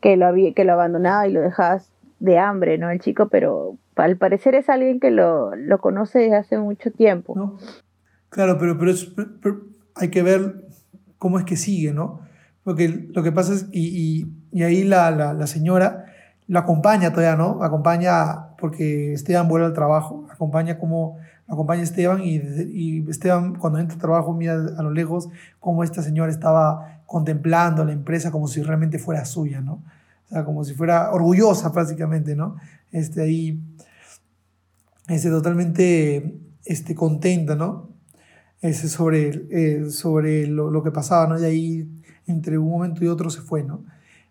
que lo había, que lo abandonaba y lo dejaba de hambre, ¿no? El chico, pero al parecer es alguien que lo, lo conoce desde hace mucho tiempo. ¿No? Claro, pero, pero, es, pero, hay que ver cómo es que sigue, ¿no? Porque lo que pasa es, y, y, y ahí la, la, la, señora lo acompaña todavía, ¿no? Acompaña porque Esteban vuelve al trabajo, acompaña como acompaña a Esteban y, Esteban cuando entra al trabajo mira a lo lejos cómo esta señora estaba contemplando la empresa como si realmente fuera suya, ¿no? O sea, como si fuera orgullosa prácticamente, ¿no? Este, ahí, este, totalmente este, contenta, ¿no? Este, sobre, eh, sobre lo, lo, que pasaba, ¿no? Y ahí, entre un momento y otro se fue, ¿no?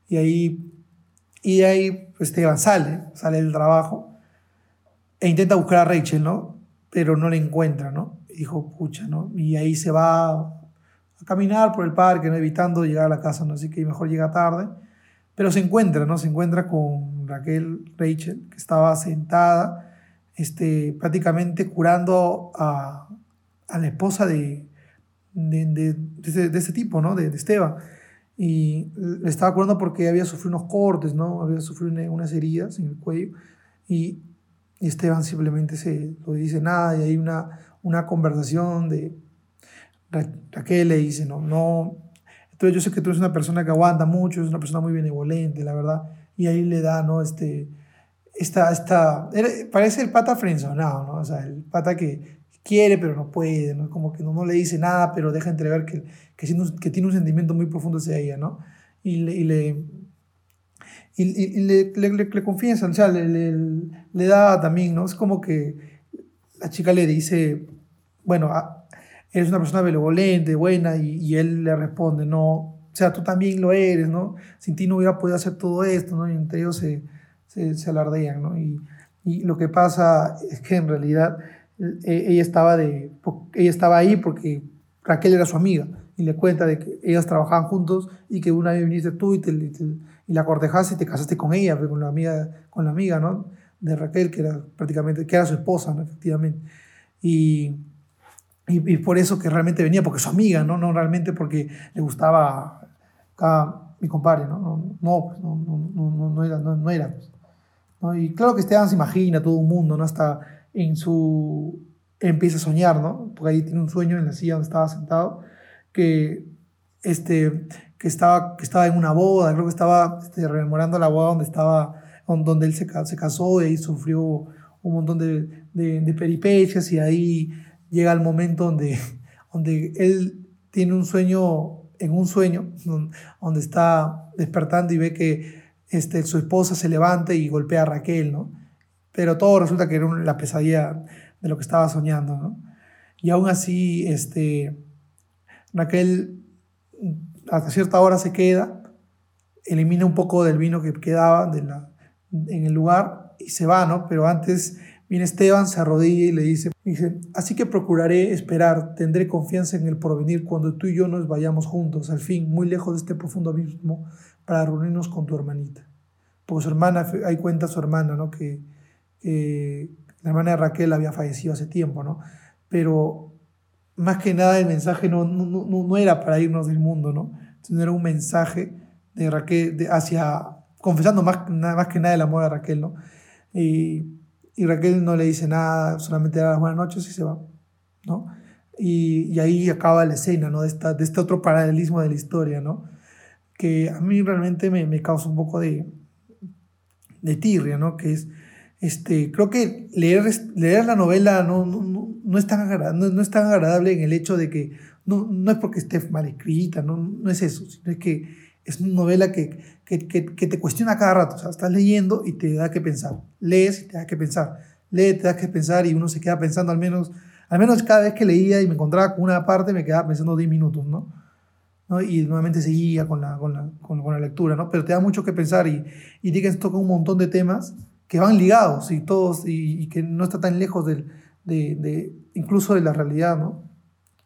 Y ahí, y ahí Esteban sale, sale del trabajo e intenta buscar a Rachel, ¿no? Pero no la encuentra, ¿no? Dijo, pucha, ¿no? Y ahí se va a caminar por el parque, evitando llegar a la casa, ¿no? Así que mejor llega tarde. Pero se encuentra, ¿no? Se encuentra con Raquel, Rachel, que estaba sentada, este, prácticamente curando a, a la esposa de, de, de ese, tipo, ¿no? De, Esteban. Y le estaba curando porque había sufrido unos cortes, ¿no? Había sufrido unas heridas en el cuello. Y y Esteban simplemente se lo dice nada y hay una, una conversación de Raquel le dice, no, no, entonces yo sé que tú eres una persona que aguanta mucho, es una persona muy benevolente, la verdad, y ahí le da, ¿no? Este, esta, esta, parece el pata frenzonado, ¿no? O sea, el pata que quiere pero no puede, ¿no? Como que no, no le dice nada, pero deja entrever que, que, que tiene un sentimiento muy profundo hacia ella, ¿no? Y le, y le y, y le, le, le, confiesan, o sea, le, le, da también, ¿no? Es como que la chica le dice, bueno, ah, eres una persona benevolente, buena, y, y, él le responde, no, o sea, tú también lo eres, ¿no? Sin ti no hubiera podido hacer todo esto, ¿no? Y entre ellos se, se, se alardean, ¿no? Y, y lo que pasa es que en realidad e, ella estaba, de, ella estaba ahí porque Raquel era su amiga y le cuenta de que ellas trabajaban juntos y que una vez viniste tú y te, te y la cortejaste y te casaste con ella, pues, con la amiga, con la amiga ¿no? de Raquel, que era prácticamente, que era su esposa, ¿no? efectivamente. Y, y, y, por eso que realmente venía, porque su amiga, no, no realmente porque le gustaba cada, mi compadre, ¿no? No, pues, no, no, no, no, era. No, no era pues, ¿no? Y claro que Esteban se imagina todo un mundo, ¿no? Hasta en su... empieza a soñar, ¿no? Porque ahí tiene un sueño en la silla donde estaba sentado, que este, que estaba, que estaba en una boda, creo que estaba este, rememorando la boda donde, estaba, donde él se, casó y ahí sufrió un montón de, de, de, peripecias y ahí llega el momento donde, donde él tiene un sueño, en un sueño, donde está despertando y ve que este, su esposa se levanta y golpea a Raquel, ¿no? Pero todo resulta que era la pesadilla de lo que estaba soñando, ¿no? Y aún así, este, Raquel hasta cierta hora se queda, elimina un poco del vino que quedaba en el lugar y se va, ¿no? Pero antes viene Esteban, se arrodilla y le dice, dice, así que procuraré esperar, tendré confianza en el porvenir cuando tú y yo nos vayamos juntos, al fin, muy lejos de este profundo abismo, para reunirnos con tu hermanita. Porque su hermana, ahí cuenta su hermana, ¿no? Que, que la hermana de Raquel había fallecido hace tiempo, ¿no? Pero más que nada el mensaje no, no, no, no era para irnos del mundo, ¿no? Era un mensaje de Raquel de, hacia, confesando más, más que nada el amor a Raquel, ¿no? Y, y Raquel no le dice nada, solamente da las buenas noches y se va, ¿no? Y, y, ahí acaba la escena, ¿no? De, esta, de este otro paralelismo de la historia, ¿no? Que a mí realmente me, me causa un poco de, de tirria, ¿no? Que es Este, creo que leer, leer la novela no, no, no es tan agradable, no, es tan agradable en el hecho de que no, no es porque esté mal escrita, no, no es eso, sino es que es una novela que, que, que, que, te cuestiona cada rato. O sea, estás leyendo y te da que pensar. Lees y te da que pensar. Lees, te da que pensar y uno se queda pensando al menos, al menos cada vez que leía y me encontraba con una parte me quedaba pensando 10 minutos, ¿no? ¿no? Y nuevamente seguía con la, con, la, con, la lectura, ¿no? Pero te da mucho que pensar y, y Dickens toca un montón de temas que van ligados y todos, y, y que no está tan lejos del, de, de, incluso de la realidad, ¿no?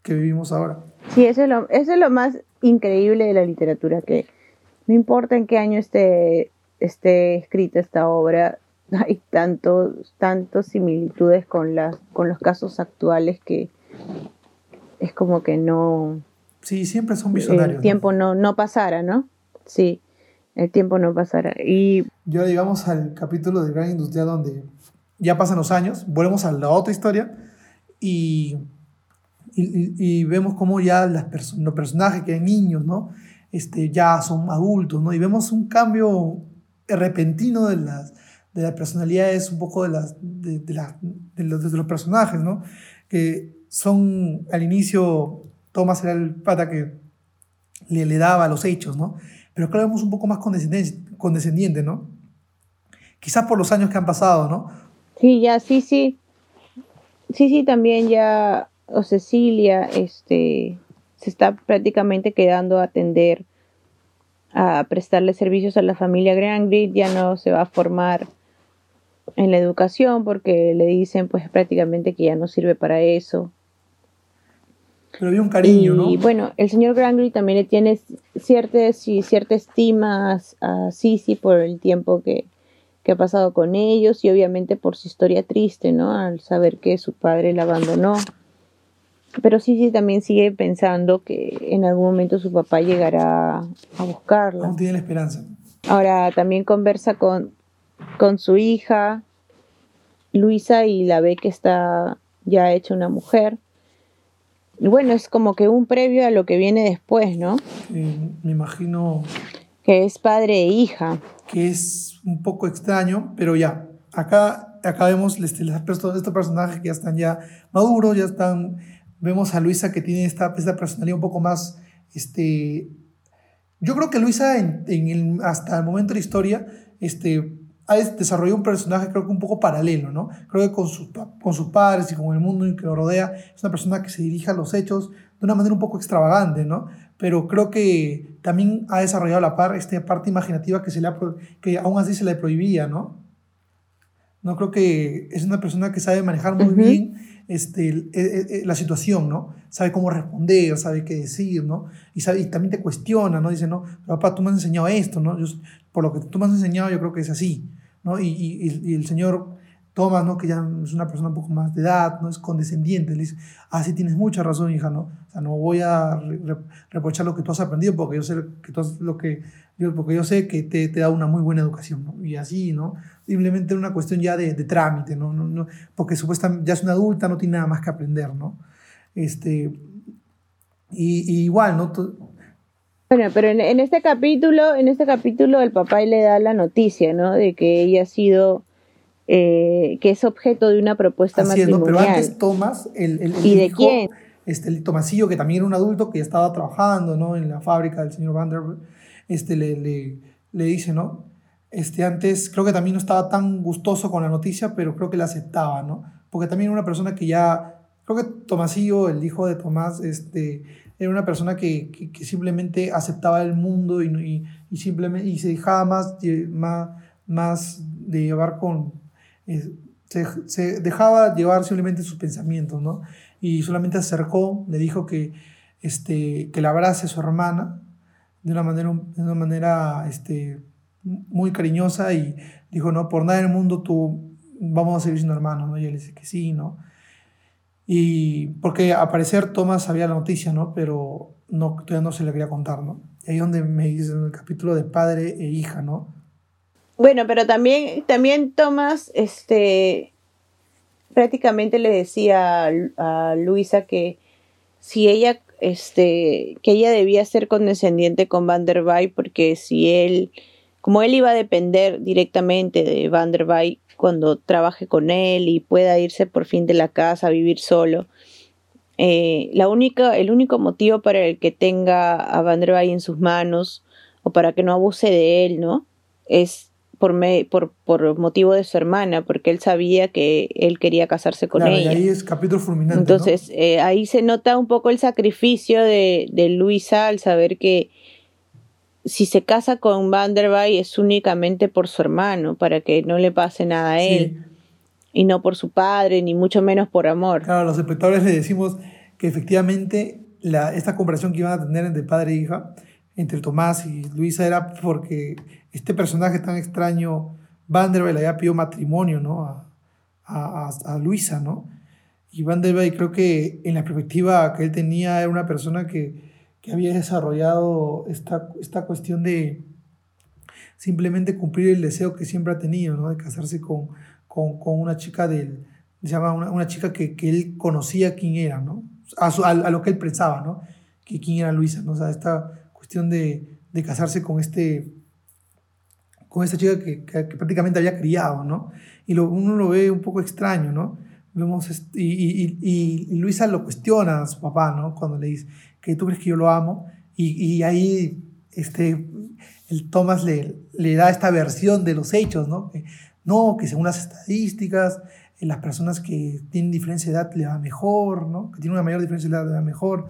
Que vivimos ahora. Sí, eso es lo, eso es lo más increíble de la literatura, que no importa en qué año esté, esté escrita esta obra, hay tantos, tantos similitudes con, las, con los casos actuales que es como que no... Sí, siempre son visionarios. El tiempo no, no pasara, ¿no? Sí, el tiempo no pasara. Y... Ya llegamos al capítulo de Gran Industria donde ya pasan los años, volvemos a la otra historia y y, y, vemos cómo ya las perso los personajes que eran niños, ¿no? Este, ya son adultos, ¿no? Y vemos un cambio repentino de las, de las personalidades, un poco de, las, de, de, la, de, los, de los personajes, ¿no? Que son, al inicio, Thomas era el pata que le, le daba los hechos, ¿no? Pero acá vemos un poco más condescendiente, condescendiente, ¿no? Quizás por los años que han pasado, ¿no? Sí, ya, sí, sí. Sí, sí, también ya o Cecilia este, se está prácticamente quedando a atender, a prestarle servicios a la familia Grangrid, ya no se va a formar en la educación porque le dicen pues prácticamente que ya no sirve para eso. Pero había un cariño, y, ¿no? Y bueno, el señor Grangrid también le tiene cierta, cierta estima a Sisi por el tiempo que, que ha pasado con ellos y obviamente por su historia triste, ¿no? Al saber que su padre la abandonó. Pero sí, sí, también sigue pensando que en algún momento su papá llegará a buscarla. Aún tiene la esperanza. Ahora también conversa con, con su hija, Luisa, y la ve que está ya hecha una mujer. Bueno, es como que un previo a lo que viene después, ¿no? Eh, me imagino. Que es padre e hija. Que es un poco extraño, pero ya. Acá, acá vemos este, estos personajes que ya están ya maduros, ya están Vemos a Luisa que tiene esta, esta personalidad un poco más, este, yo creo que Luisa en, en el, hasta el momento de la historia, este, ha desarrollado un personaje creo que un poco paralelo, ¿no? Creo que con, sus, con sus padres y con el mundo que lo rodea, es una persona que se dirige a los hechos de una manera un poco extravagante, ¿no? Pero creo que también ha desarrollado la par, esta parte imaginativa que, se le ha, que aún así se le prohibía, ¿no? No creo que es una persona que sabe manejar muy uh -huh. bien este, eh, eh, la situación, ¿no? Sabe cómo responder, sabe qué decir, ¿no? Y, sabe, y también te cuestiona, ¿no? Dice, no, papá, tú me has enseñado esto, ¿no? Yo, por lo que tú me has enseñado, yo creo que es así, ¿no? Y, y, y el señor Thomas, ¿no? Que ya es una persona un poco más de edad, ¿no? Es condescendiente, le dice, ah, sí, tienes mucha razón, hija, ¿no? O sea, no voy a re reprochar lo que tú has aprendido porque yo sé que tú has, lo que, porque yo sé que te, te da una muy buena educación, ¿no? Y así, ¿no? Simplemente una cuestión ya de, de trámite, ¿no? No, no, porque supuestamente ya es una adulta, no tiene nada más que aprender, ¿no? Este, y, y igual, ¿no? Bueno, pero en, en, este capítulo, en este capítulo el papá le da la noticia, ¿no? De que ella ha sido, eh, que es objeto de una propuesta Así matrimonial. Es, ¿no? Pero antes Tomás, el, el, el ¿Y de hijo, quién? Este, el Tomasillo, que también era un adulto que ya estaba trabajando, ¿no? En la fábrica del señor Vanderbilt, este, le, le, le dice, ¿no? Este, antes creo que también no estaba tan gustoso con la noticia, pero creo que la aceptaba, ¿no? Porque también era una persona que ya, creo que Tomasillo, el hijo de Tomás, este, era una persona que, que, simplemente aceptaba el mundo y, y, simplemente, y se dejaba más, más, más de llevar con... Eh, se, se, dejaba llevar simplemente sus pensamientos, ¿no? Y solamente acercó, le dijo que, este, que la abrace a su hermana de una manera, de una manera este, muy cariñosa y dijo, no, por nada en el mundo tú vamos a seguir siendo hermanos, ¿no? Y él dice que sí, ¿no? Y porque a parecer Tomás sabía la noticia, ¿no? Pero no, todavía no se le quería contar, ¿no? Y ahí donde me dice en el capítulo de padre e hija, ¿no? Bueno, pero también, también Tomás, este, prácticamente le decía a, Luisa que si ella, este, que ella debía ser condescendiente con Van der porque si él como él iba a depender directamente de Van der cuando trabaje con él y pueda irse por fin de la casa a vivir solo. Eh, la única, el único motivo para el que tenga a Vanderbilt en sus manos o para que no abuse de él, ¿no? Es por, por, por, motivo de su hermana, porque él sabía que él quería casarse con ella. Y ahí es capítulo fulminante. Entonces, eh, ahí se nota un poco el sacrificio de, de Luisa al saber que si se casa con Vanderbilt es únicamente por su hermano, para que no le pase nada a él. Y no por su padre, ni mucho menos por amor. Claro, a los espectadores le decimos que efectivamente la, esta comparación que iban a tener entre padre e hija, entre Tomás y Luisa, era porque este personaje tan extraño, Vanderbilt, le había pedido matrimonio ¿no? a, a, a Luisa, ¿no? Y Vanderbilt creo que en la perspectiva que él tenía era una persona que, que había desarrollado esta, esta cuestión de simplemente cumplir el deseo que siempre ha tenido, ¿no? De casarse con, con, con una chica del, se llama una, una chica que, que, él conocía quién era, ¿no? A, a, a, lo que él pensaba, ¿no? Que quién era Luisa, ¿no? O sea, esta cuestión de, de casarse con este con esta chica que, que, prácticamente había criado, ¿no? Y lo, uno lo ve un poco extraño, ¿no? Vemos y, y, y, y, Luisa lo cuestiona a su papá, ¿no? Cuando le dice, que tú crees que yo lo amo, y, y ahí este, el Thomas le, le, da esta versión de los hechos, ¿no? Que, no, que según las estadísticas, eh, las personas que tienen diferencia de edad le va mejor, ¿no? Que tienen una mayor diferencia de edad le va mejor,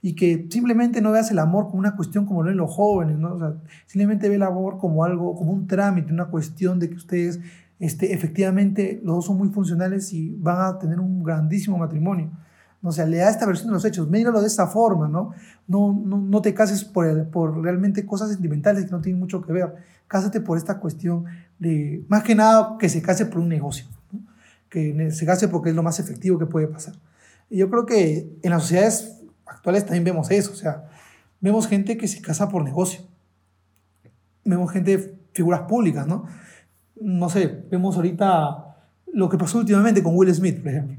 y que simplemente no veas el amor como una cuestión como lo ven los jóvenes, ¿no? Simplemente ve el amor como algo, como un trámite, una cuestión de que ustedes, este, efectivamente, los dos son muy funcionales y van a tener un grandísimo matrimonio. O sea, le da esta versión de los hechos, míralo de esta forma, ¿no? No, no, no te cases por, por realmente cosas sentimentales que no tienen mucho que ver. Cásate por esta cuestión de, más que nada, que se case por un negocio, que se case porque es lo más efectivo que puede pasar. Y yo creo que en las sociedades actuales también vemos eso, o sea, vemos gente que se casa por negocio, vemos gente, figuras públicas, ¿no? No sé, vemos ahorita lo que pasó últimamente con Will Smith, por ejemplo,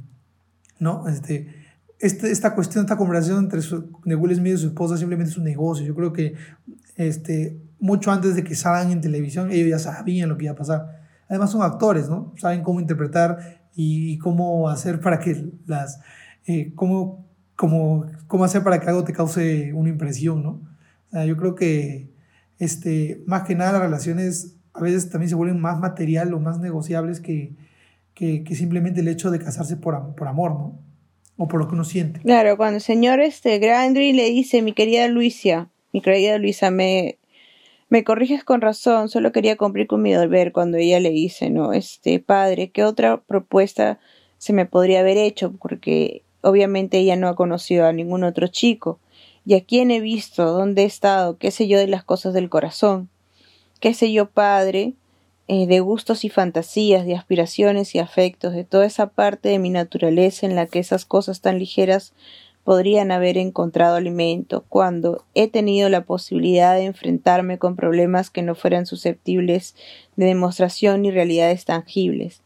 ¿no? Este, este, esta cuestión, esta conversación entre su, de Will Smith y su esposa simplemente es un negocio. Yo creo que este, mucho antes de que salgan en televisión, ellos ya sabían lo que iba a pasar. Además son actores, ¿no? Saben cómo interpretar y, cómo hacer para que las... Eh, cómo, cómo, cómo hacer para que algo te cause una impresión, ¿no? O sea, yo creo que este, más que nada las relaciones a veces también se vuelven más material o más negociables que, que, que simplemente el hecho de casarse por, por amor, ¿no? O por lo que uno siente. Claro, cuando el señor este, Grandry le dice, mi querida Luisa, mi querida Luisa, me, me corriges con razón, solo quería cumplir con mi deber cuando ella le dice, no, este padre, ¿qué otra propuesta se me podría haber hecho? Porque obviamente ella no ha conocido a ningún otro chico. ¿Y a quién he visto? ¿Dónde he estado? ¿Qué sé yo de las cosas del corazón? ¿Qué sé yo, padre? Eh, de gustos y fantasías, de aspiraciones y afectos, de toda esa parte de mi naturaleza en la que esas cosas tan ligeras podrían haber encontrado alimento, cuando he tenido la posibilidad de enfrentarme con problemas que no fueran susceptibles de demostración ni realidades tangibles.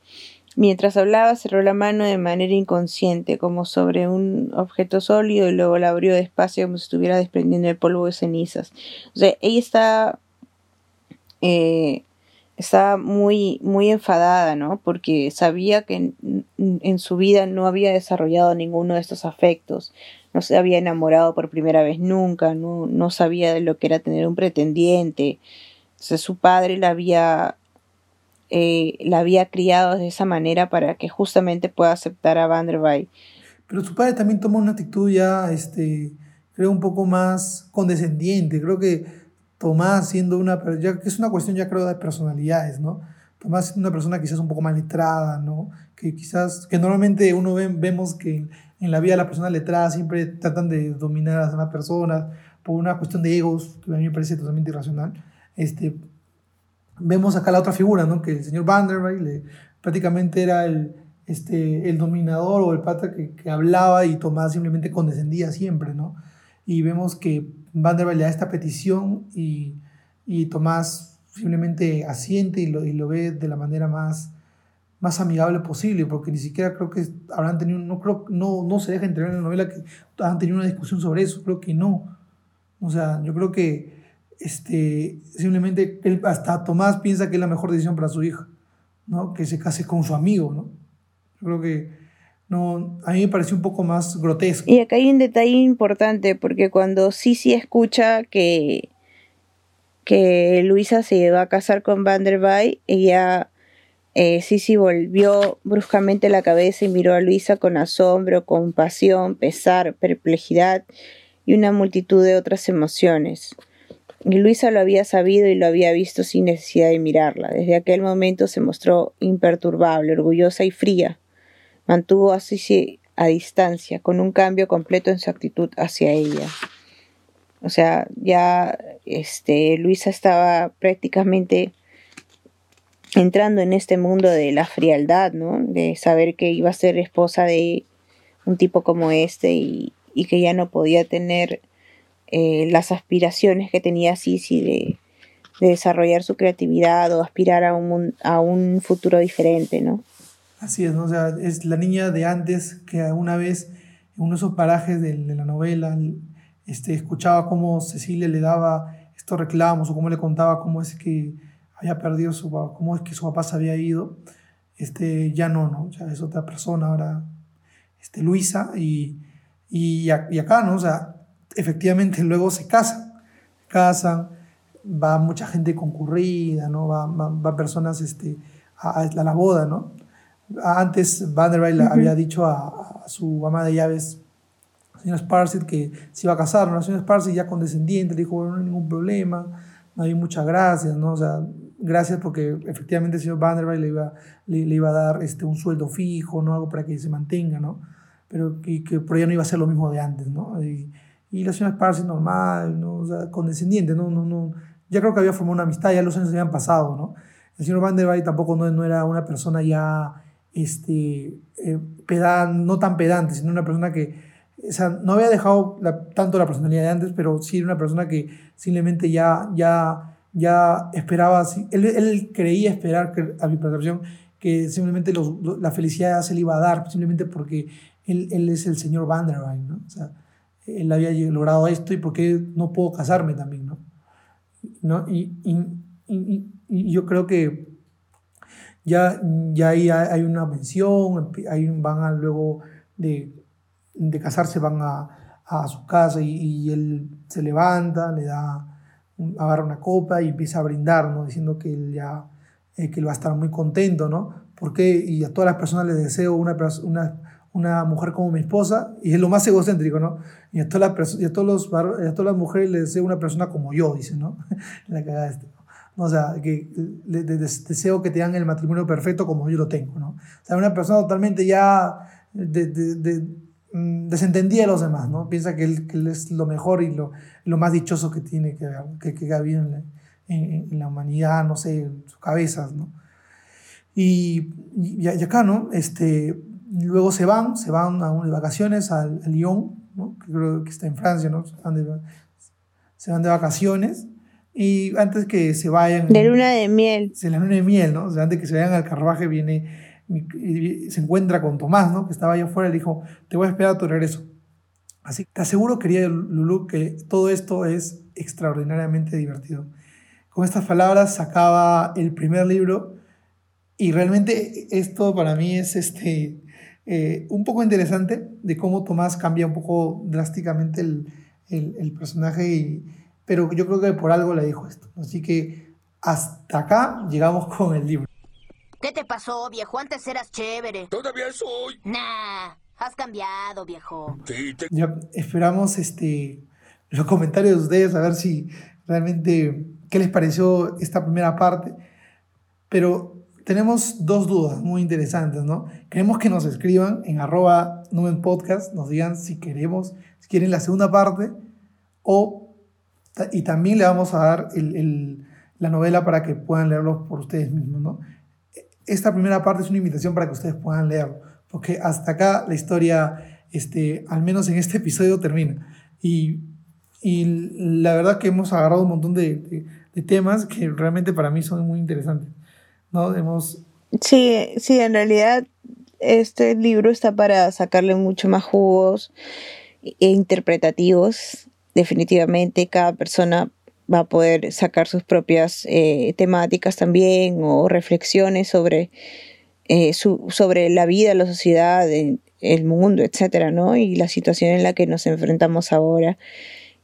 Mientras hablaba cerró la mano de manera inconsciente, como sobre un objeto sólido, y luego la abrió despacio como si estuviera desprendiendo el polvo de cenizas. O sea, ella está eh, estaba muy, muy enfadada, ¿no? Porque sabía que en, su vida no había desarrollado ninguno de estos afectos, no se había enamorado por primera vez nunca, no, no sabía de lo que era tener un pretendiente. Entonces su padre la había, eh, la había criado de esa manera para que justamente pueda aceptar a Vanderbilt. Pero su padre también tomó una actitud ya, este, creo, un poco más condescendiente. Creo que Tomás siendo una, ya es una cuestión ya creo de personalidades, ¿no? Tomás siendo una persona quizás un poco más letrada, ¿no? Que quizás, que normalmente uno ve, vemos que en la vida la persona letrada siempre tratan de dominar a una persona por una cuestión de egos, que a mí me parece totalmente irracional. Este, vemos acá la otra figura, ¿no? Que el señor Vanderbilt prácticamente era el, este, el dominador o el pata que, que hablaba y Tomás simplemente condescendía siempre, ¿no? Y vemos que Vanderbilt le da esta petición y, y Tomás simplemente asiente y lo, y lo, ve de la manera más, más amigable posible, porque ni siquiera creo que habrán tenido, no creo, no, no se deja entender en la novela que han tenido una discusión sobre eso, creo que no. O sea, yo creo que este, simplemente hasta Tomás piensa que es la mejor decisión para su hija. ¿no? que se case con su amigo. ¿no? Yo creo que no, a mí me pareció un poco más grotesco. Y acá hay un detalle importante, porque cuando Sisi escucha que, que Luisa se va a casar con Van der ella eh, Sisi volvió bruscamente la cabeza y miró a Luisa con asombro, compasión, pesar, perplejidad y una multitud de otras emociones. Y Luisa lo había sabido y lo había visto sin necesidad de mirarla. Desde aquel momento se mostró imperturbable, orgullosa y fría. Mantuvo a Sisi a distancia, con un cambio completo en su actitud hacia ella. O sea, ya este, Luisa estaba prácticamente entrando en este mundo de la frialdad, ¿no? De saber que iba a ser esposa de un tipo como este y, que ya no podía tener eh, las aspiraciones que tenía Sisi de, de, desarrollar su creatividad o aspirar a un, a un futuro diferente, ¿no? Así es, ¿no? Sea, es la niña de antes que alguna vez en uno de esos parajes de, la novela este, escuchaba cómo Cecilia le daba estos reclamos o cómo le contaba cómo es que había perdido su papá, cómo es que su papá se había ido, este, ya no, ¿no? Ya es otra persona ahora, este, Luisa, y, y, acá, ¿no? O sea, efectivamente luego se casan, casan, va mucha gente concurrida, ¿no? Va, va, personas este, a, la boda, ¿no? Antes Vanderbilt había dicho a, su ama de llaves, señora Sparsit, que se iba a casar, ¿no? La señora Sparsit ya condescendiente, le dijo, bueno, no hay ningún problema, no hay muchas gracias, ¿no? O sea, gracias porque efectivamente el señor Vanderbilt le iba, le, iba a dar este, un sueldo fijo, ¿no? Algo para que se mantenga, ¿no? Pero que, que por ella no iba a ser lo mismo de antes, ¿no? Y, y la señora Sparsi normal, ¿no? O sea, condescendiente, ¿no? No, no, ya creo que había formado una amistad, ya los años habían pasado, ¿no? El señor Vanderbilt tampoco no, no era una persona ya, este, eh, no tan pedante, sino una persona que, o sea, no había dejado tanto la personalidad de antes, pero sí era una persona que simplemente ya, ya ya esperaba, él, él creía esperar, a mi percepción, que simplemente los, la felicidad se le iba a dar, simplemente porque él, él es el señor Van der ¿no? O sea, él había logrado esto y por qué no puedo casarme también, ¿no? ¿No? Y, y, y, yo creo que ya, ya ahí hay una mención, ahí van luego de, de casarse, van a, a su casa y, él se levanta, le da agarra una copa y empieza a brindar, ¿no? Diciendo que él ya eh, que va a estar muy contento, ¿no? Porque y a todas las personas les deseo una, una, una mujer como mi esposa, y es lo más egocéntrico, ¿no? Y a todas las, y a todos los, a todas las mujeres les deseo una persona como yo, dice, ¿no? La cagada este. O sea, que deseo que tengan el matrimonio perfecto como yo lo tengo, ¿no? O sea, una persona totalmente ya de, de Mm, desentendía de los demás, ¿no? Piensa que él, es lo mejor y lo, más dichoso que tiene que, que, que haber en, la humanidad, no sé, en sus cabezas, ¿no? Y, y, acá, ¿no? Este, luego se van, se van a, de vacaciones a, Lyon, ¿no? Que creo que está en Francia, ¿no? Se van de vacaciones y antes que se vayan... De luna de miel. De la luna de miel, ¿no? O sea, antes que se vayan al carruaje viene se encuentra con Tomás, ¿no? que estaba allá afuera, y le dijo, te voy a esperar a tu regreso. Así te aseguro, querida Lulu, que todo esto es extraordinariamente divertido. Con estas palabras sacaba el primer libro y realmente esto para mí es este, eh, un poco interesante de cómo Tomás cambia un poco drásticamente el, el, el personaje, y, pero yo creo que por algo le dijo esto. Así que hasta acá llegamos con el libro. ¿Qué te pasó, viejo? Antes eras chévere. Todavía soy. Nah, has cambiado, viejo. Sí, Ya esperamos este, los comentarios de ustedes, a ver si realmente qué les pareció esta primera parte. Pero tenemos dos dudas muy interesantes, ¿no? Queremos que nos escriban en arroba Podcast, nos digan si queremos, si quieren la segunda parte, o, y también le vamos a dar el, el, la novela para que puedan leerlo por ustedes mismos, ¿no? esta primera parte es una invitación para que ustedes puedan leerlo, porque hasta acá la historia, este, al menos en este episodio, termina. Y, y la verdad que hemos agarrado un montón de, de, temas que realmente para mí son muy interesantes. ¿no? Hemos... Sí, sí, en realidad este libro está para sacarle mucho más jugos e interpretativos. Definitivamente cada persona va a poder sacar sus propias eh, temáticas también o reflexiones sobre, eh, su, sobre la vida, la sociedad, el mundo, etcétera, ¿no? Y la situación en la que nos enfrentamos ahora.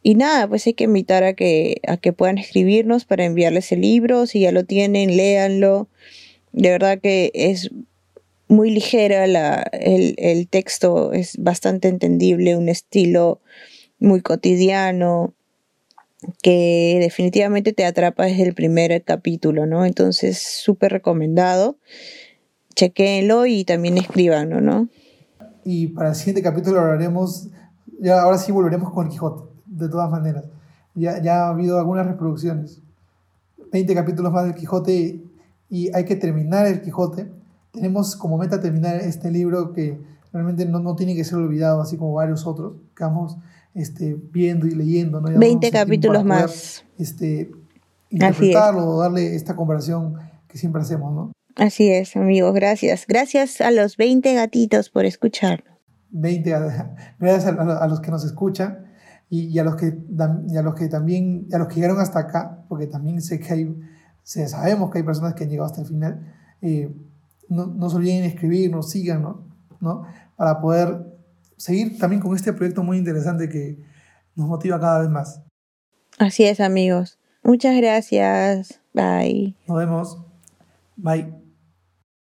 Y nada, pues hay que invitar a que, a que puedan escribirnos para enviarles el libro. Si ya lo tienen, léanlo. De verdad que es muy ligera la, el, el texto, es bastante entendible, un estilo muy cotidiano que definitivamente te atrapa desde el primer capítulo, ¿no? Entonces, súper recomendado. Chequéenlo y también escribanlo, ¿no? Y para el siguiente capítulo hablaremos, ya ahora sí volveremos con el Quijote, de todas maneras. Ya, ya ha habido algunas reproducciones. 20 capítulos más del Quijote y hay que terminar el Quijote. Tenemos como meta terminar este libro que realmente no, no tiene que ser olvidado, así como varios otros que vamos este, viendo y leyendo. ¿no? 20 capítulos más. Este, interpretarlo o darle esta conversación que siempre hacemos, ¿no? Así es, amigos, gracias. Gracias a los 20 gatitos por escucharnos. 20, gracias a, los que nos escuchan y, a los que, a los que también, a los que llegaron hasta acá, porque también sé que hay, sabemos que hay personas que han llegado hasta el final. Eh, no, no, se olviden escribirnos, síganos, ¿no? Para poder seguir también con este proyecto muy interesante que nos motiva cada vez más. Así es, amigos. Muchas gracias. Bye. Nos vemos. Bye.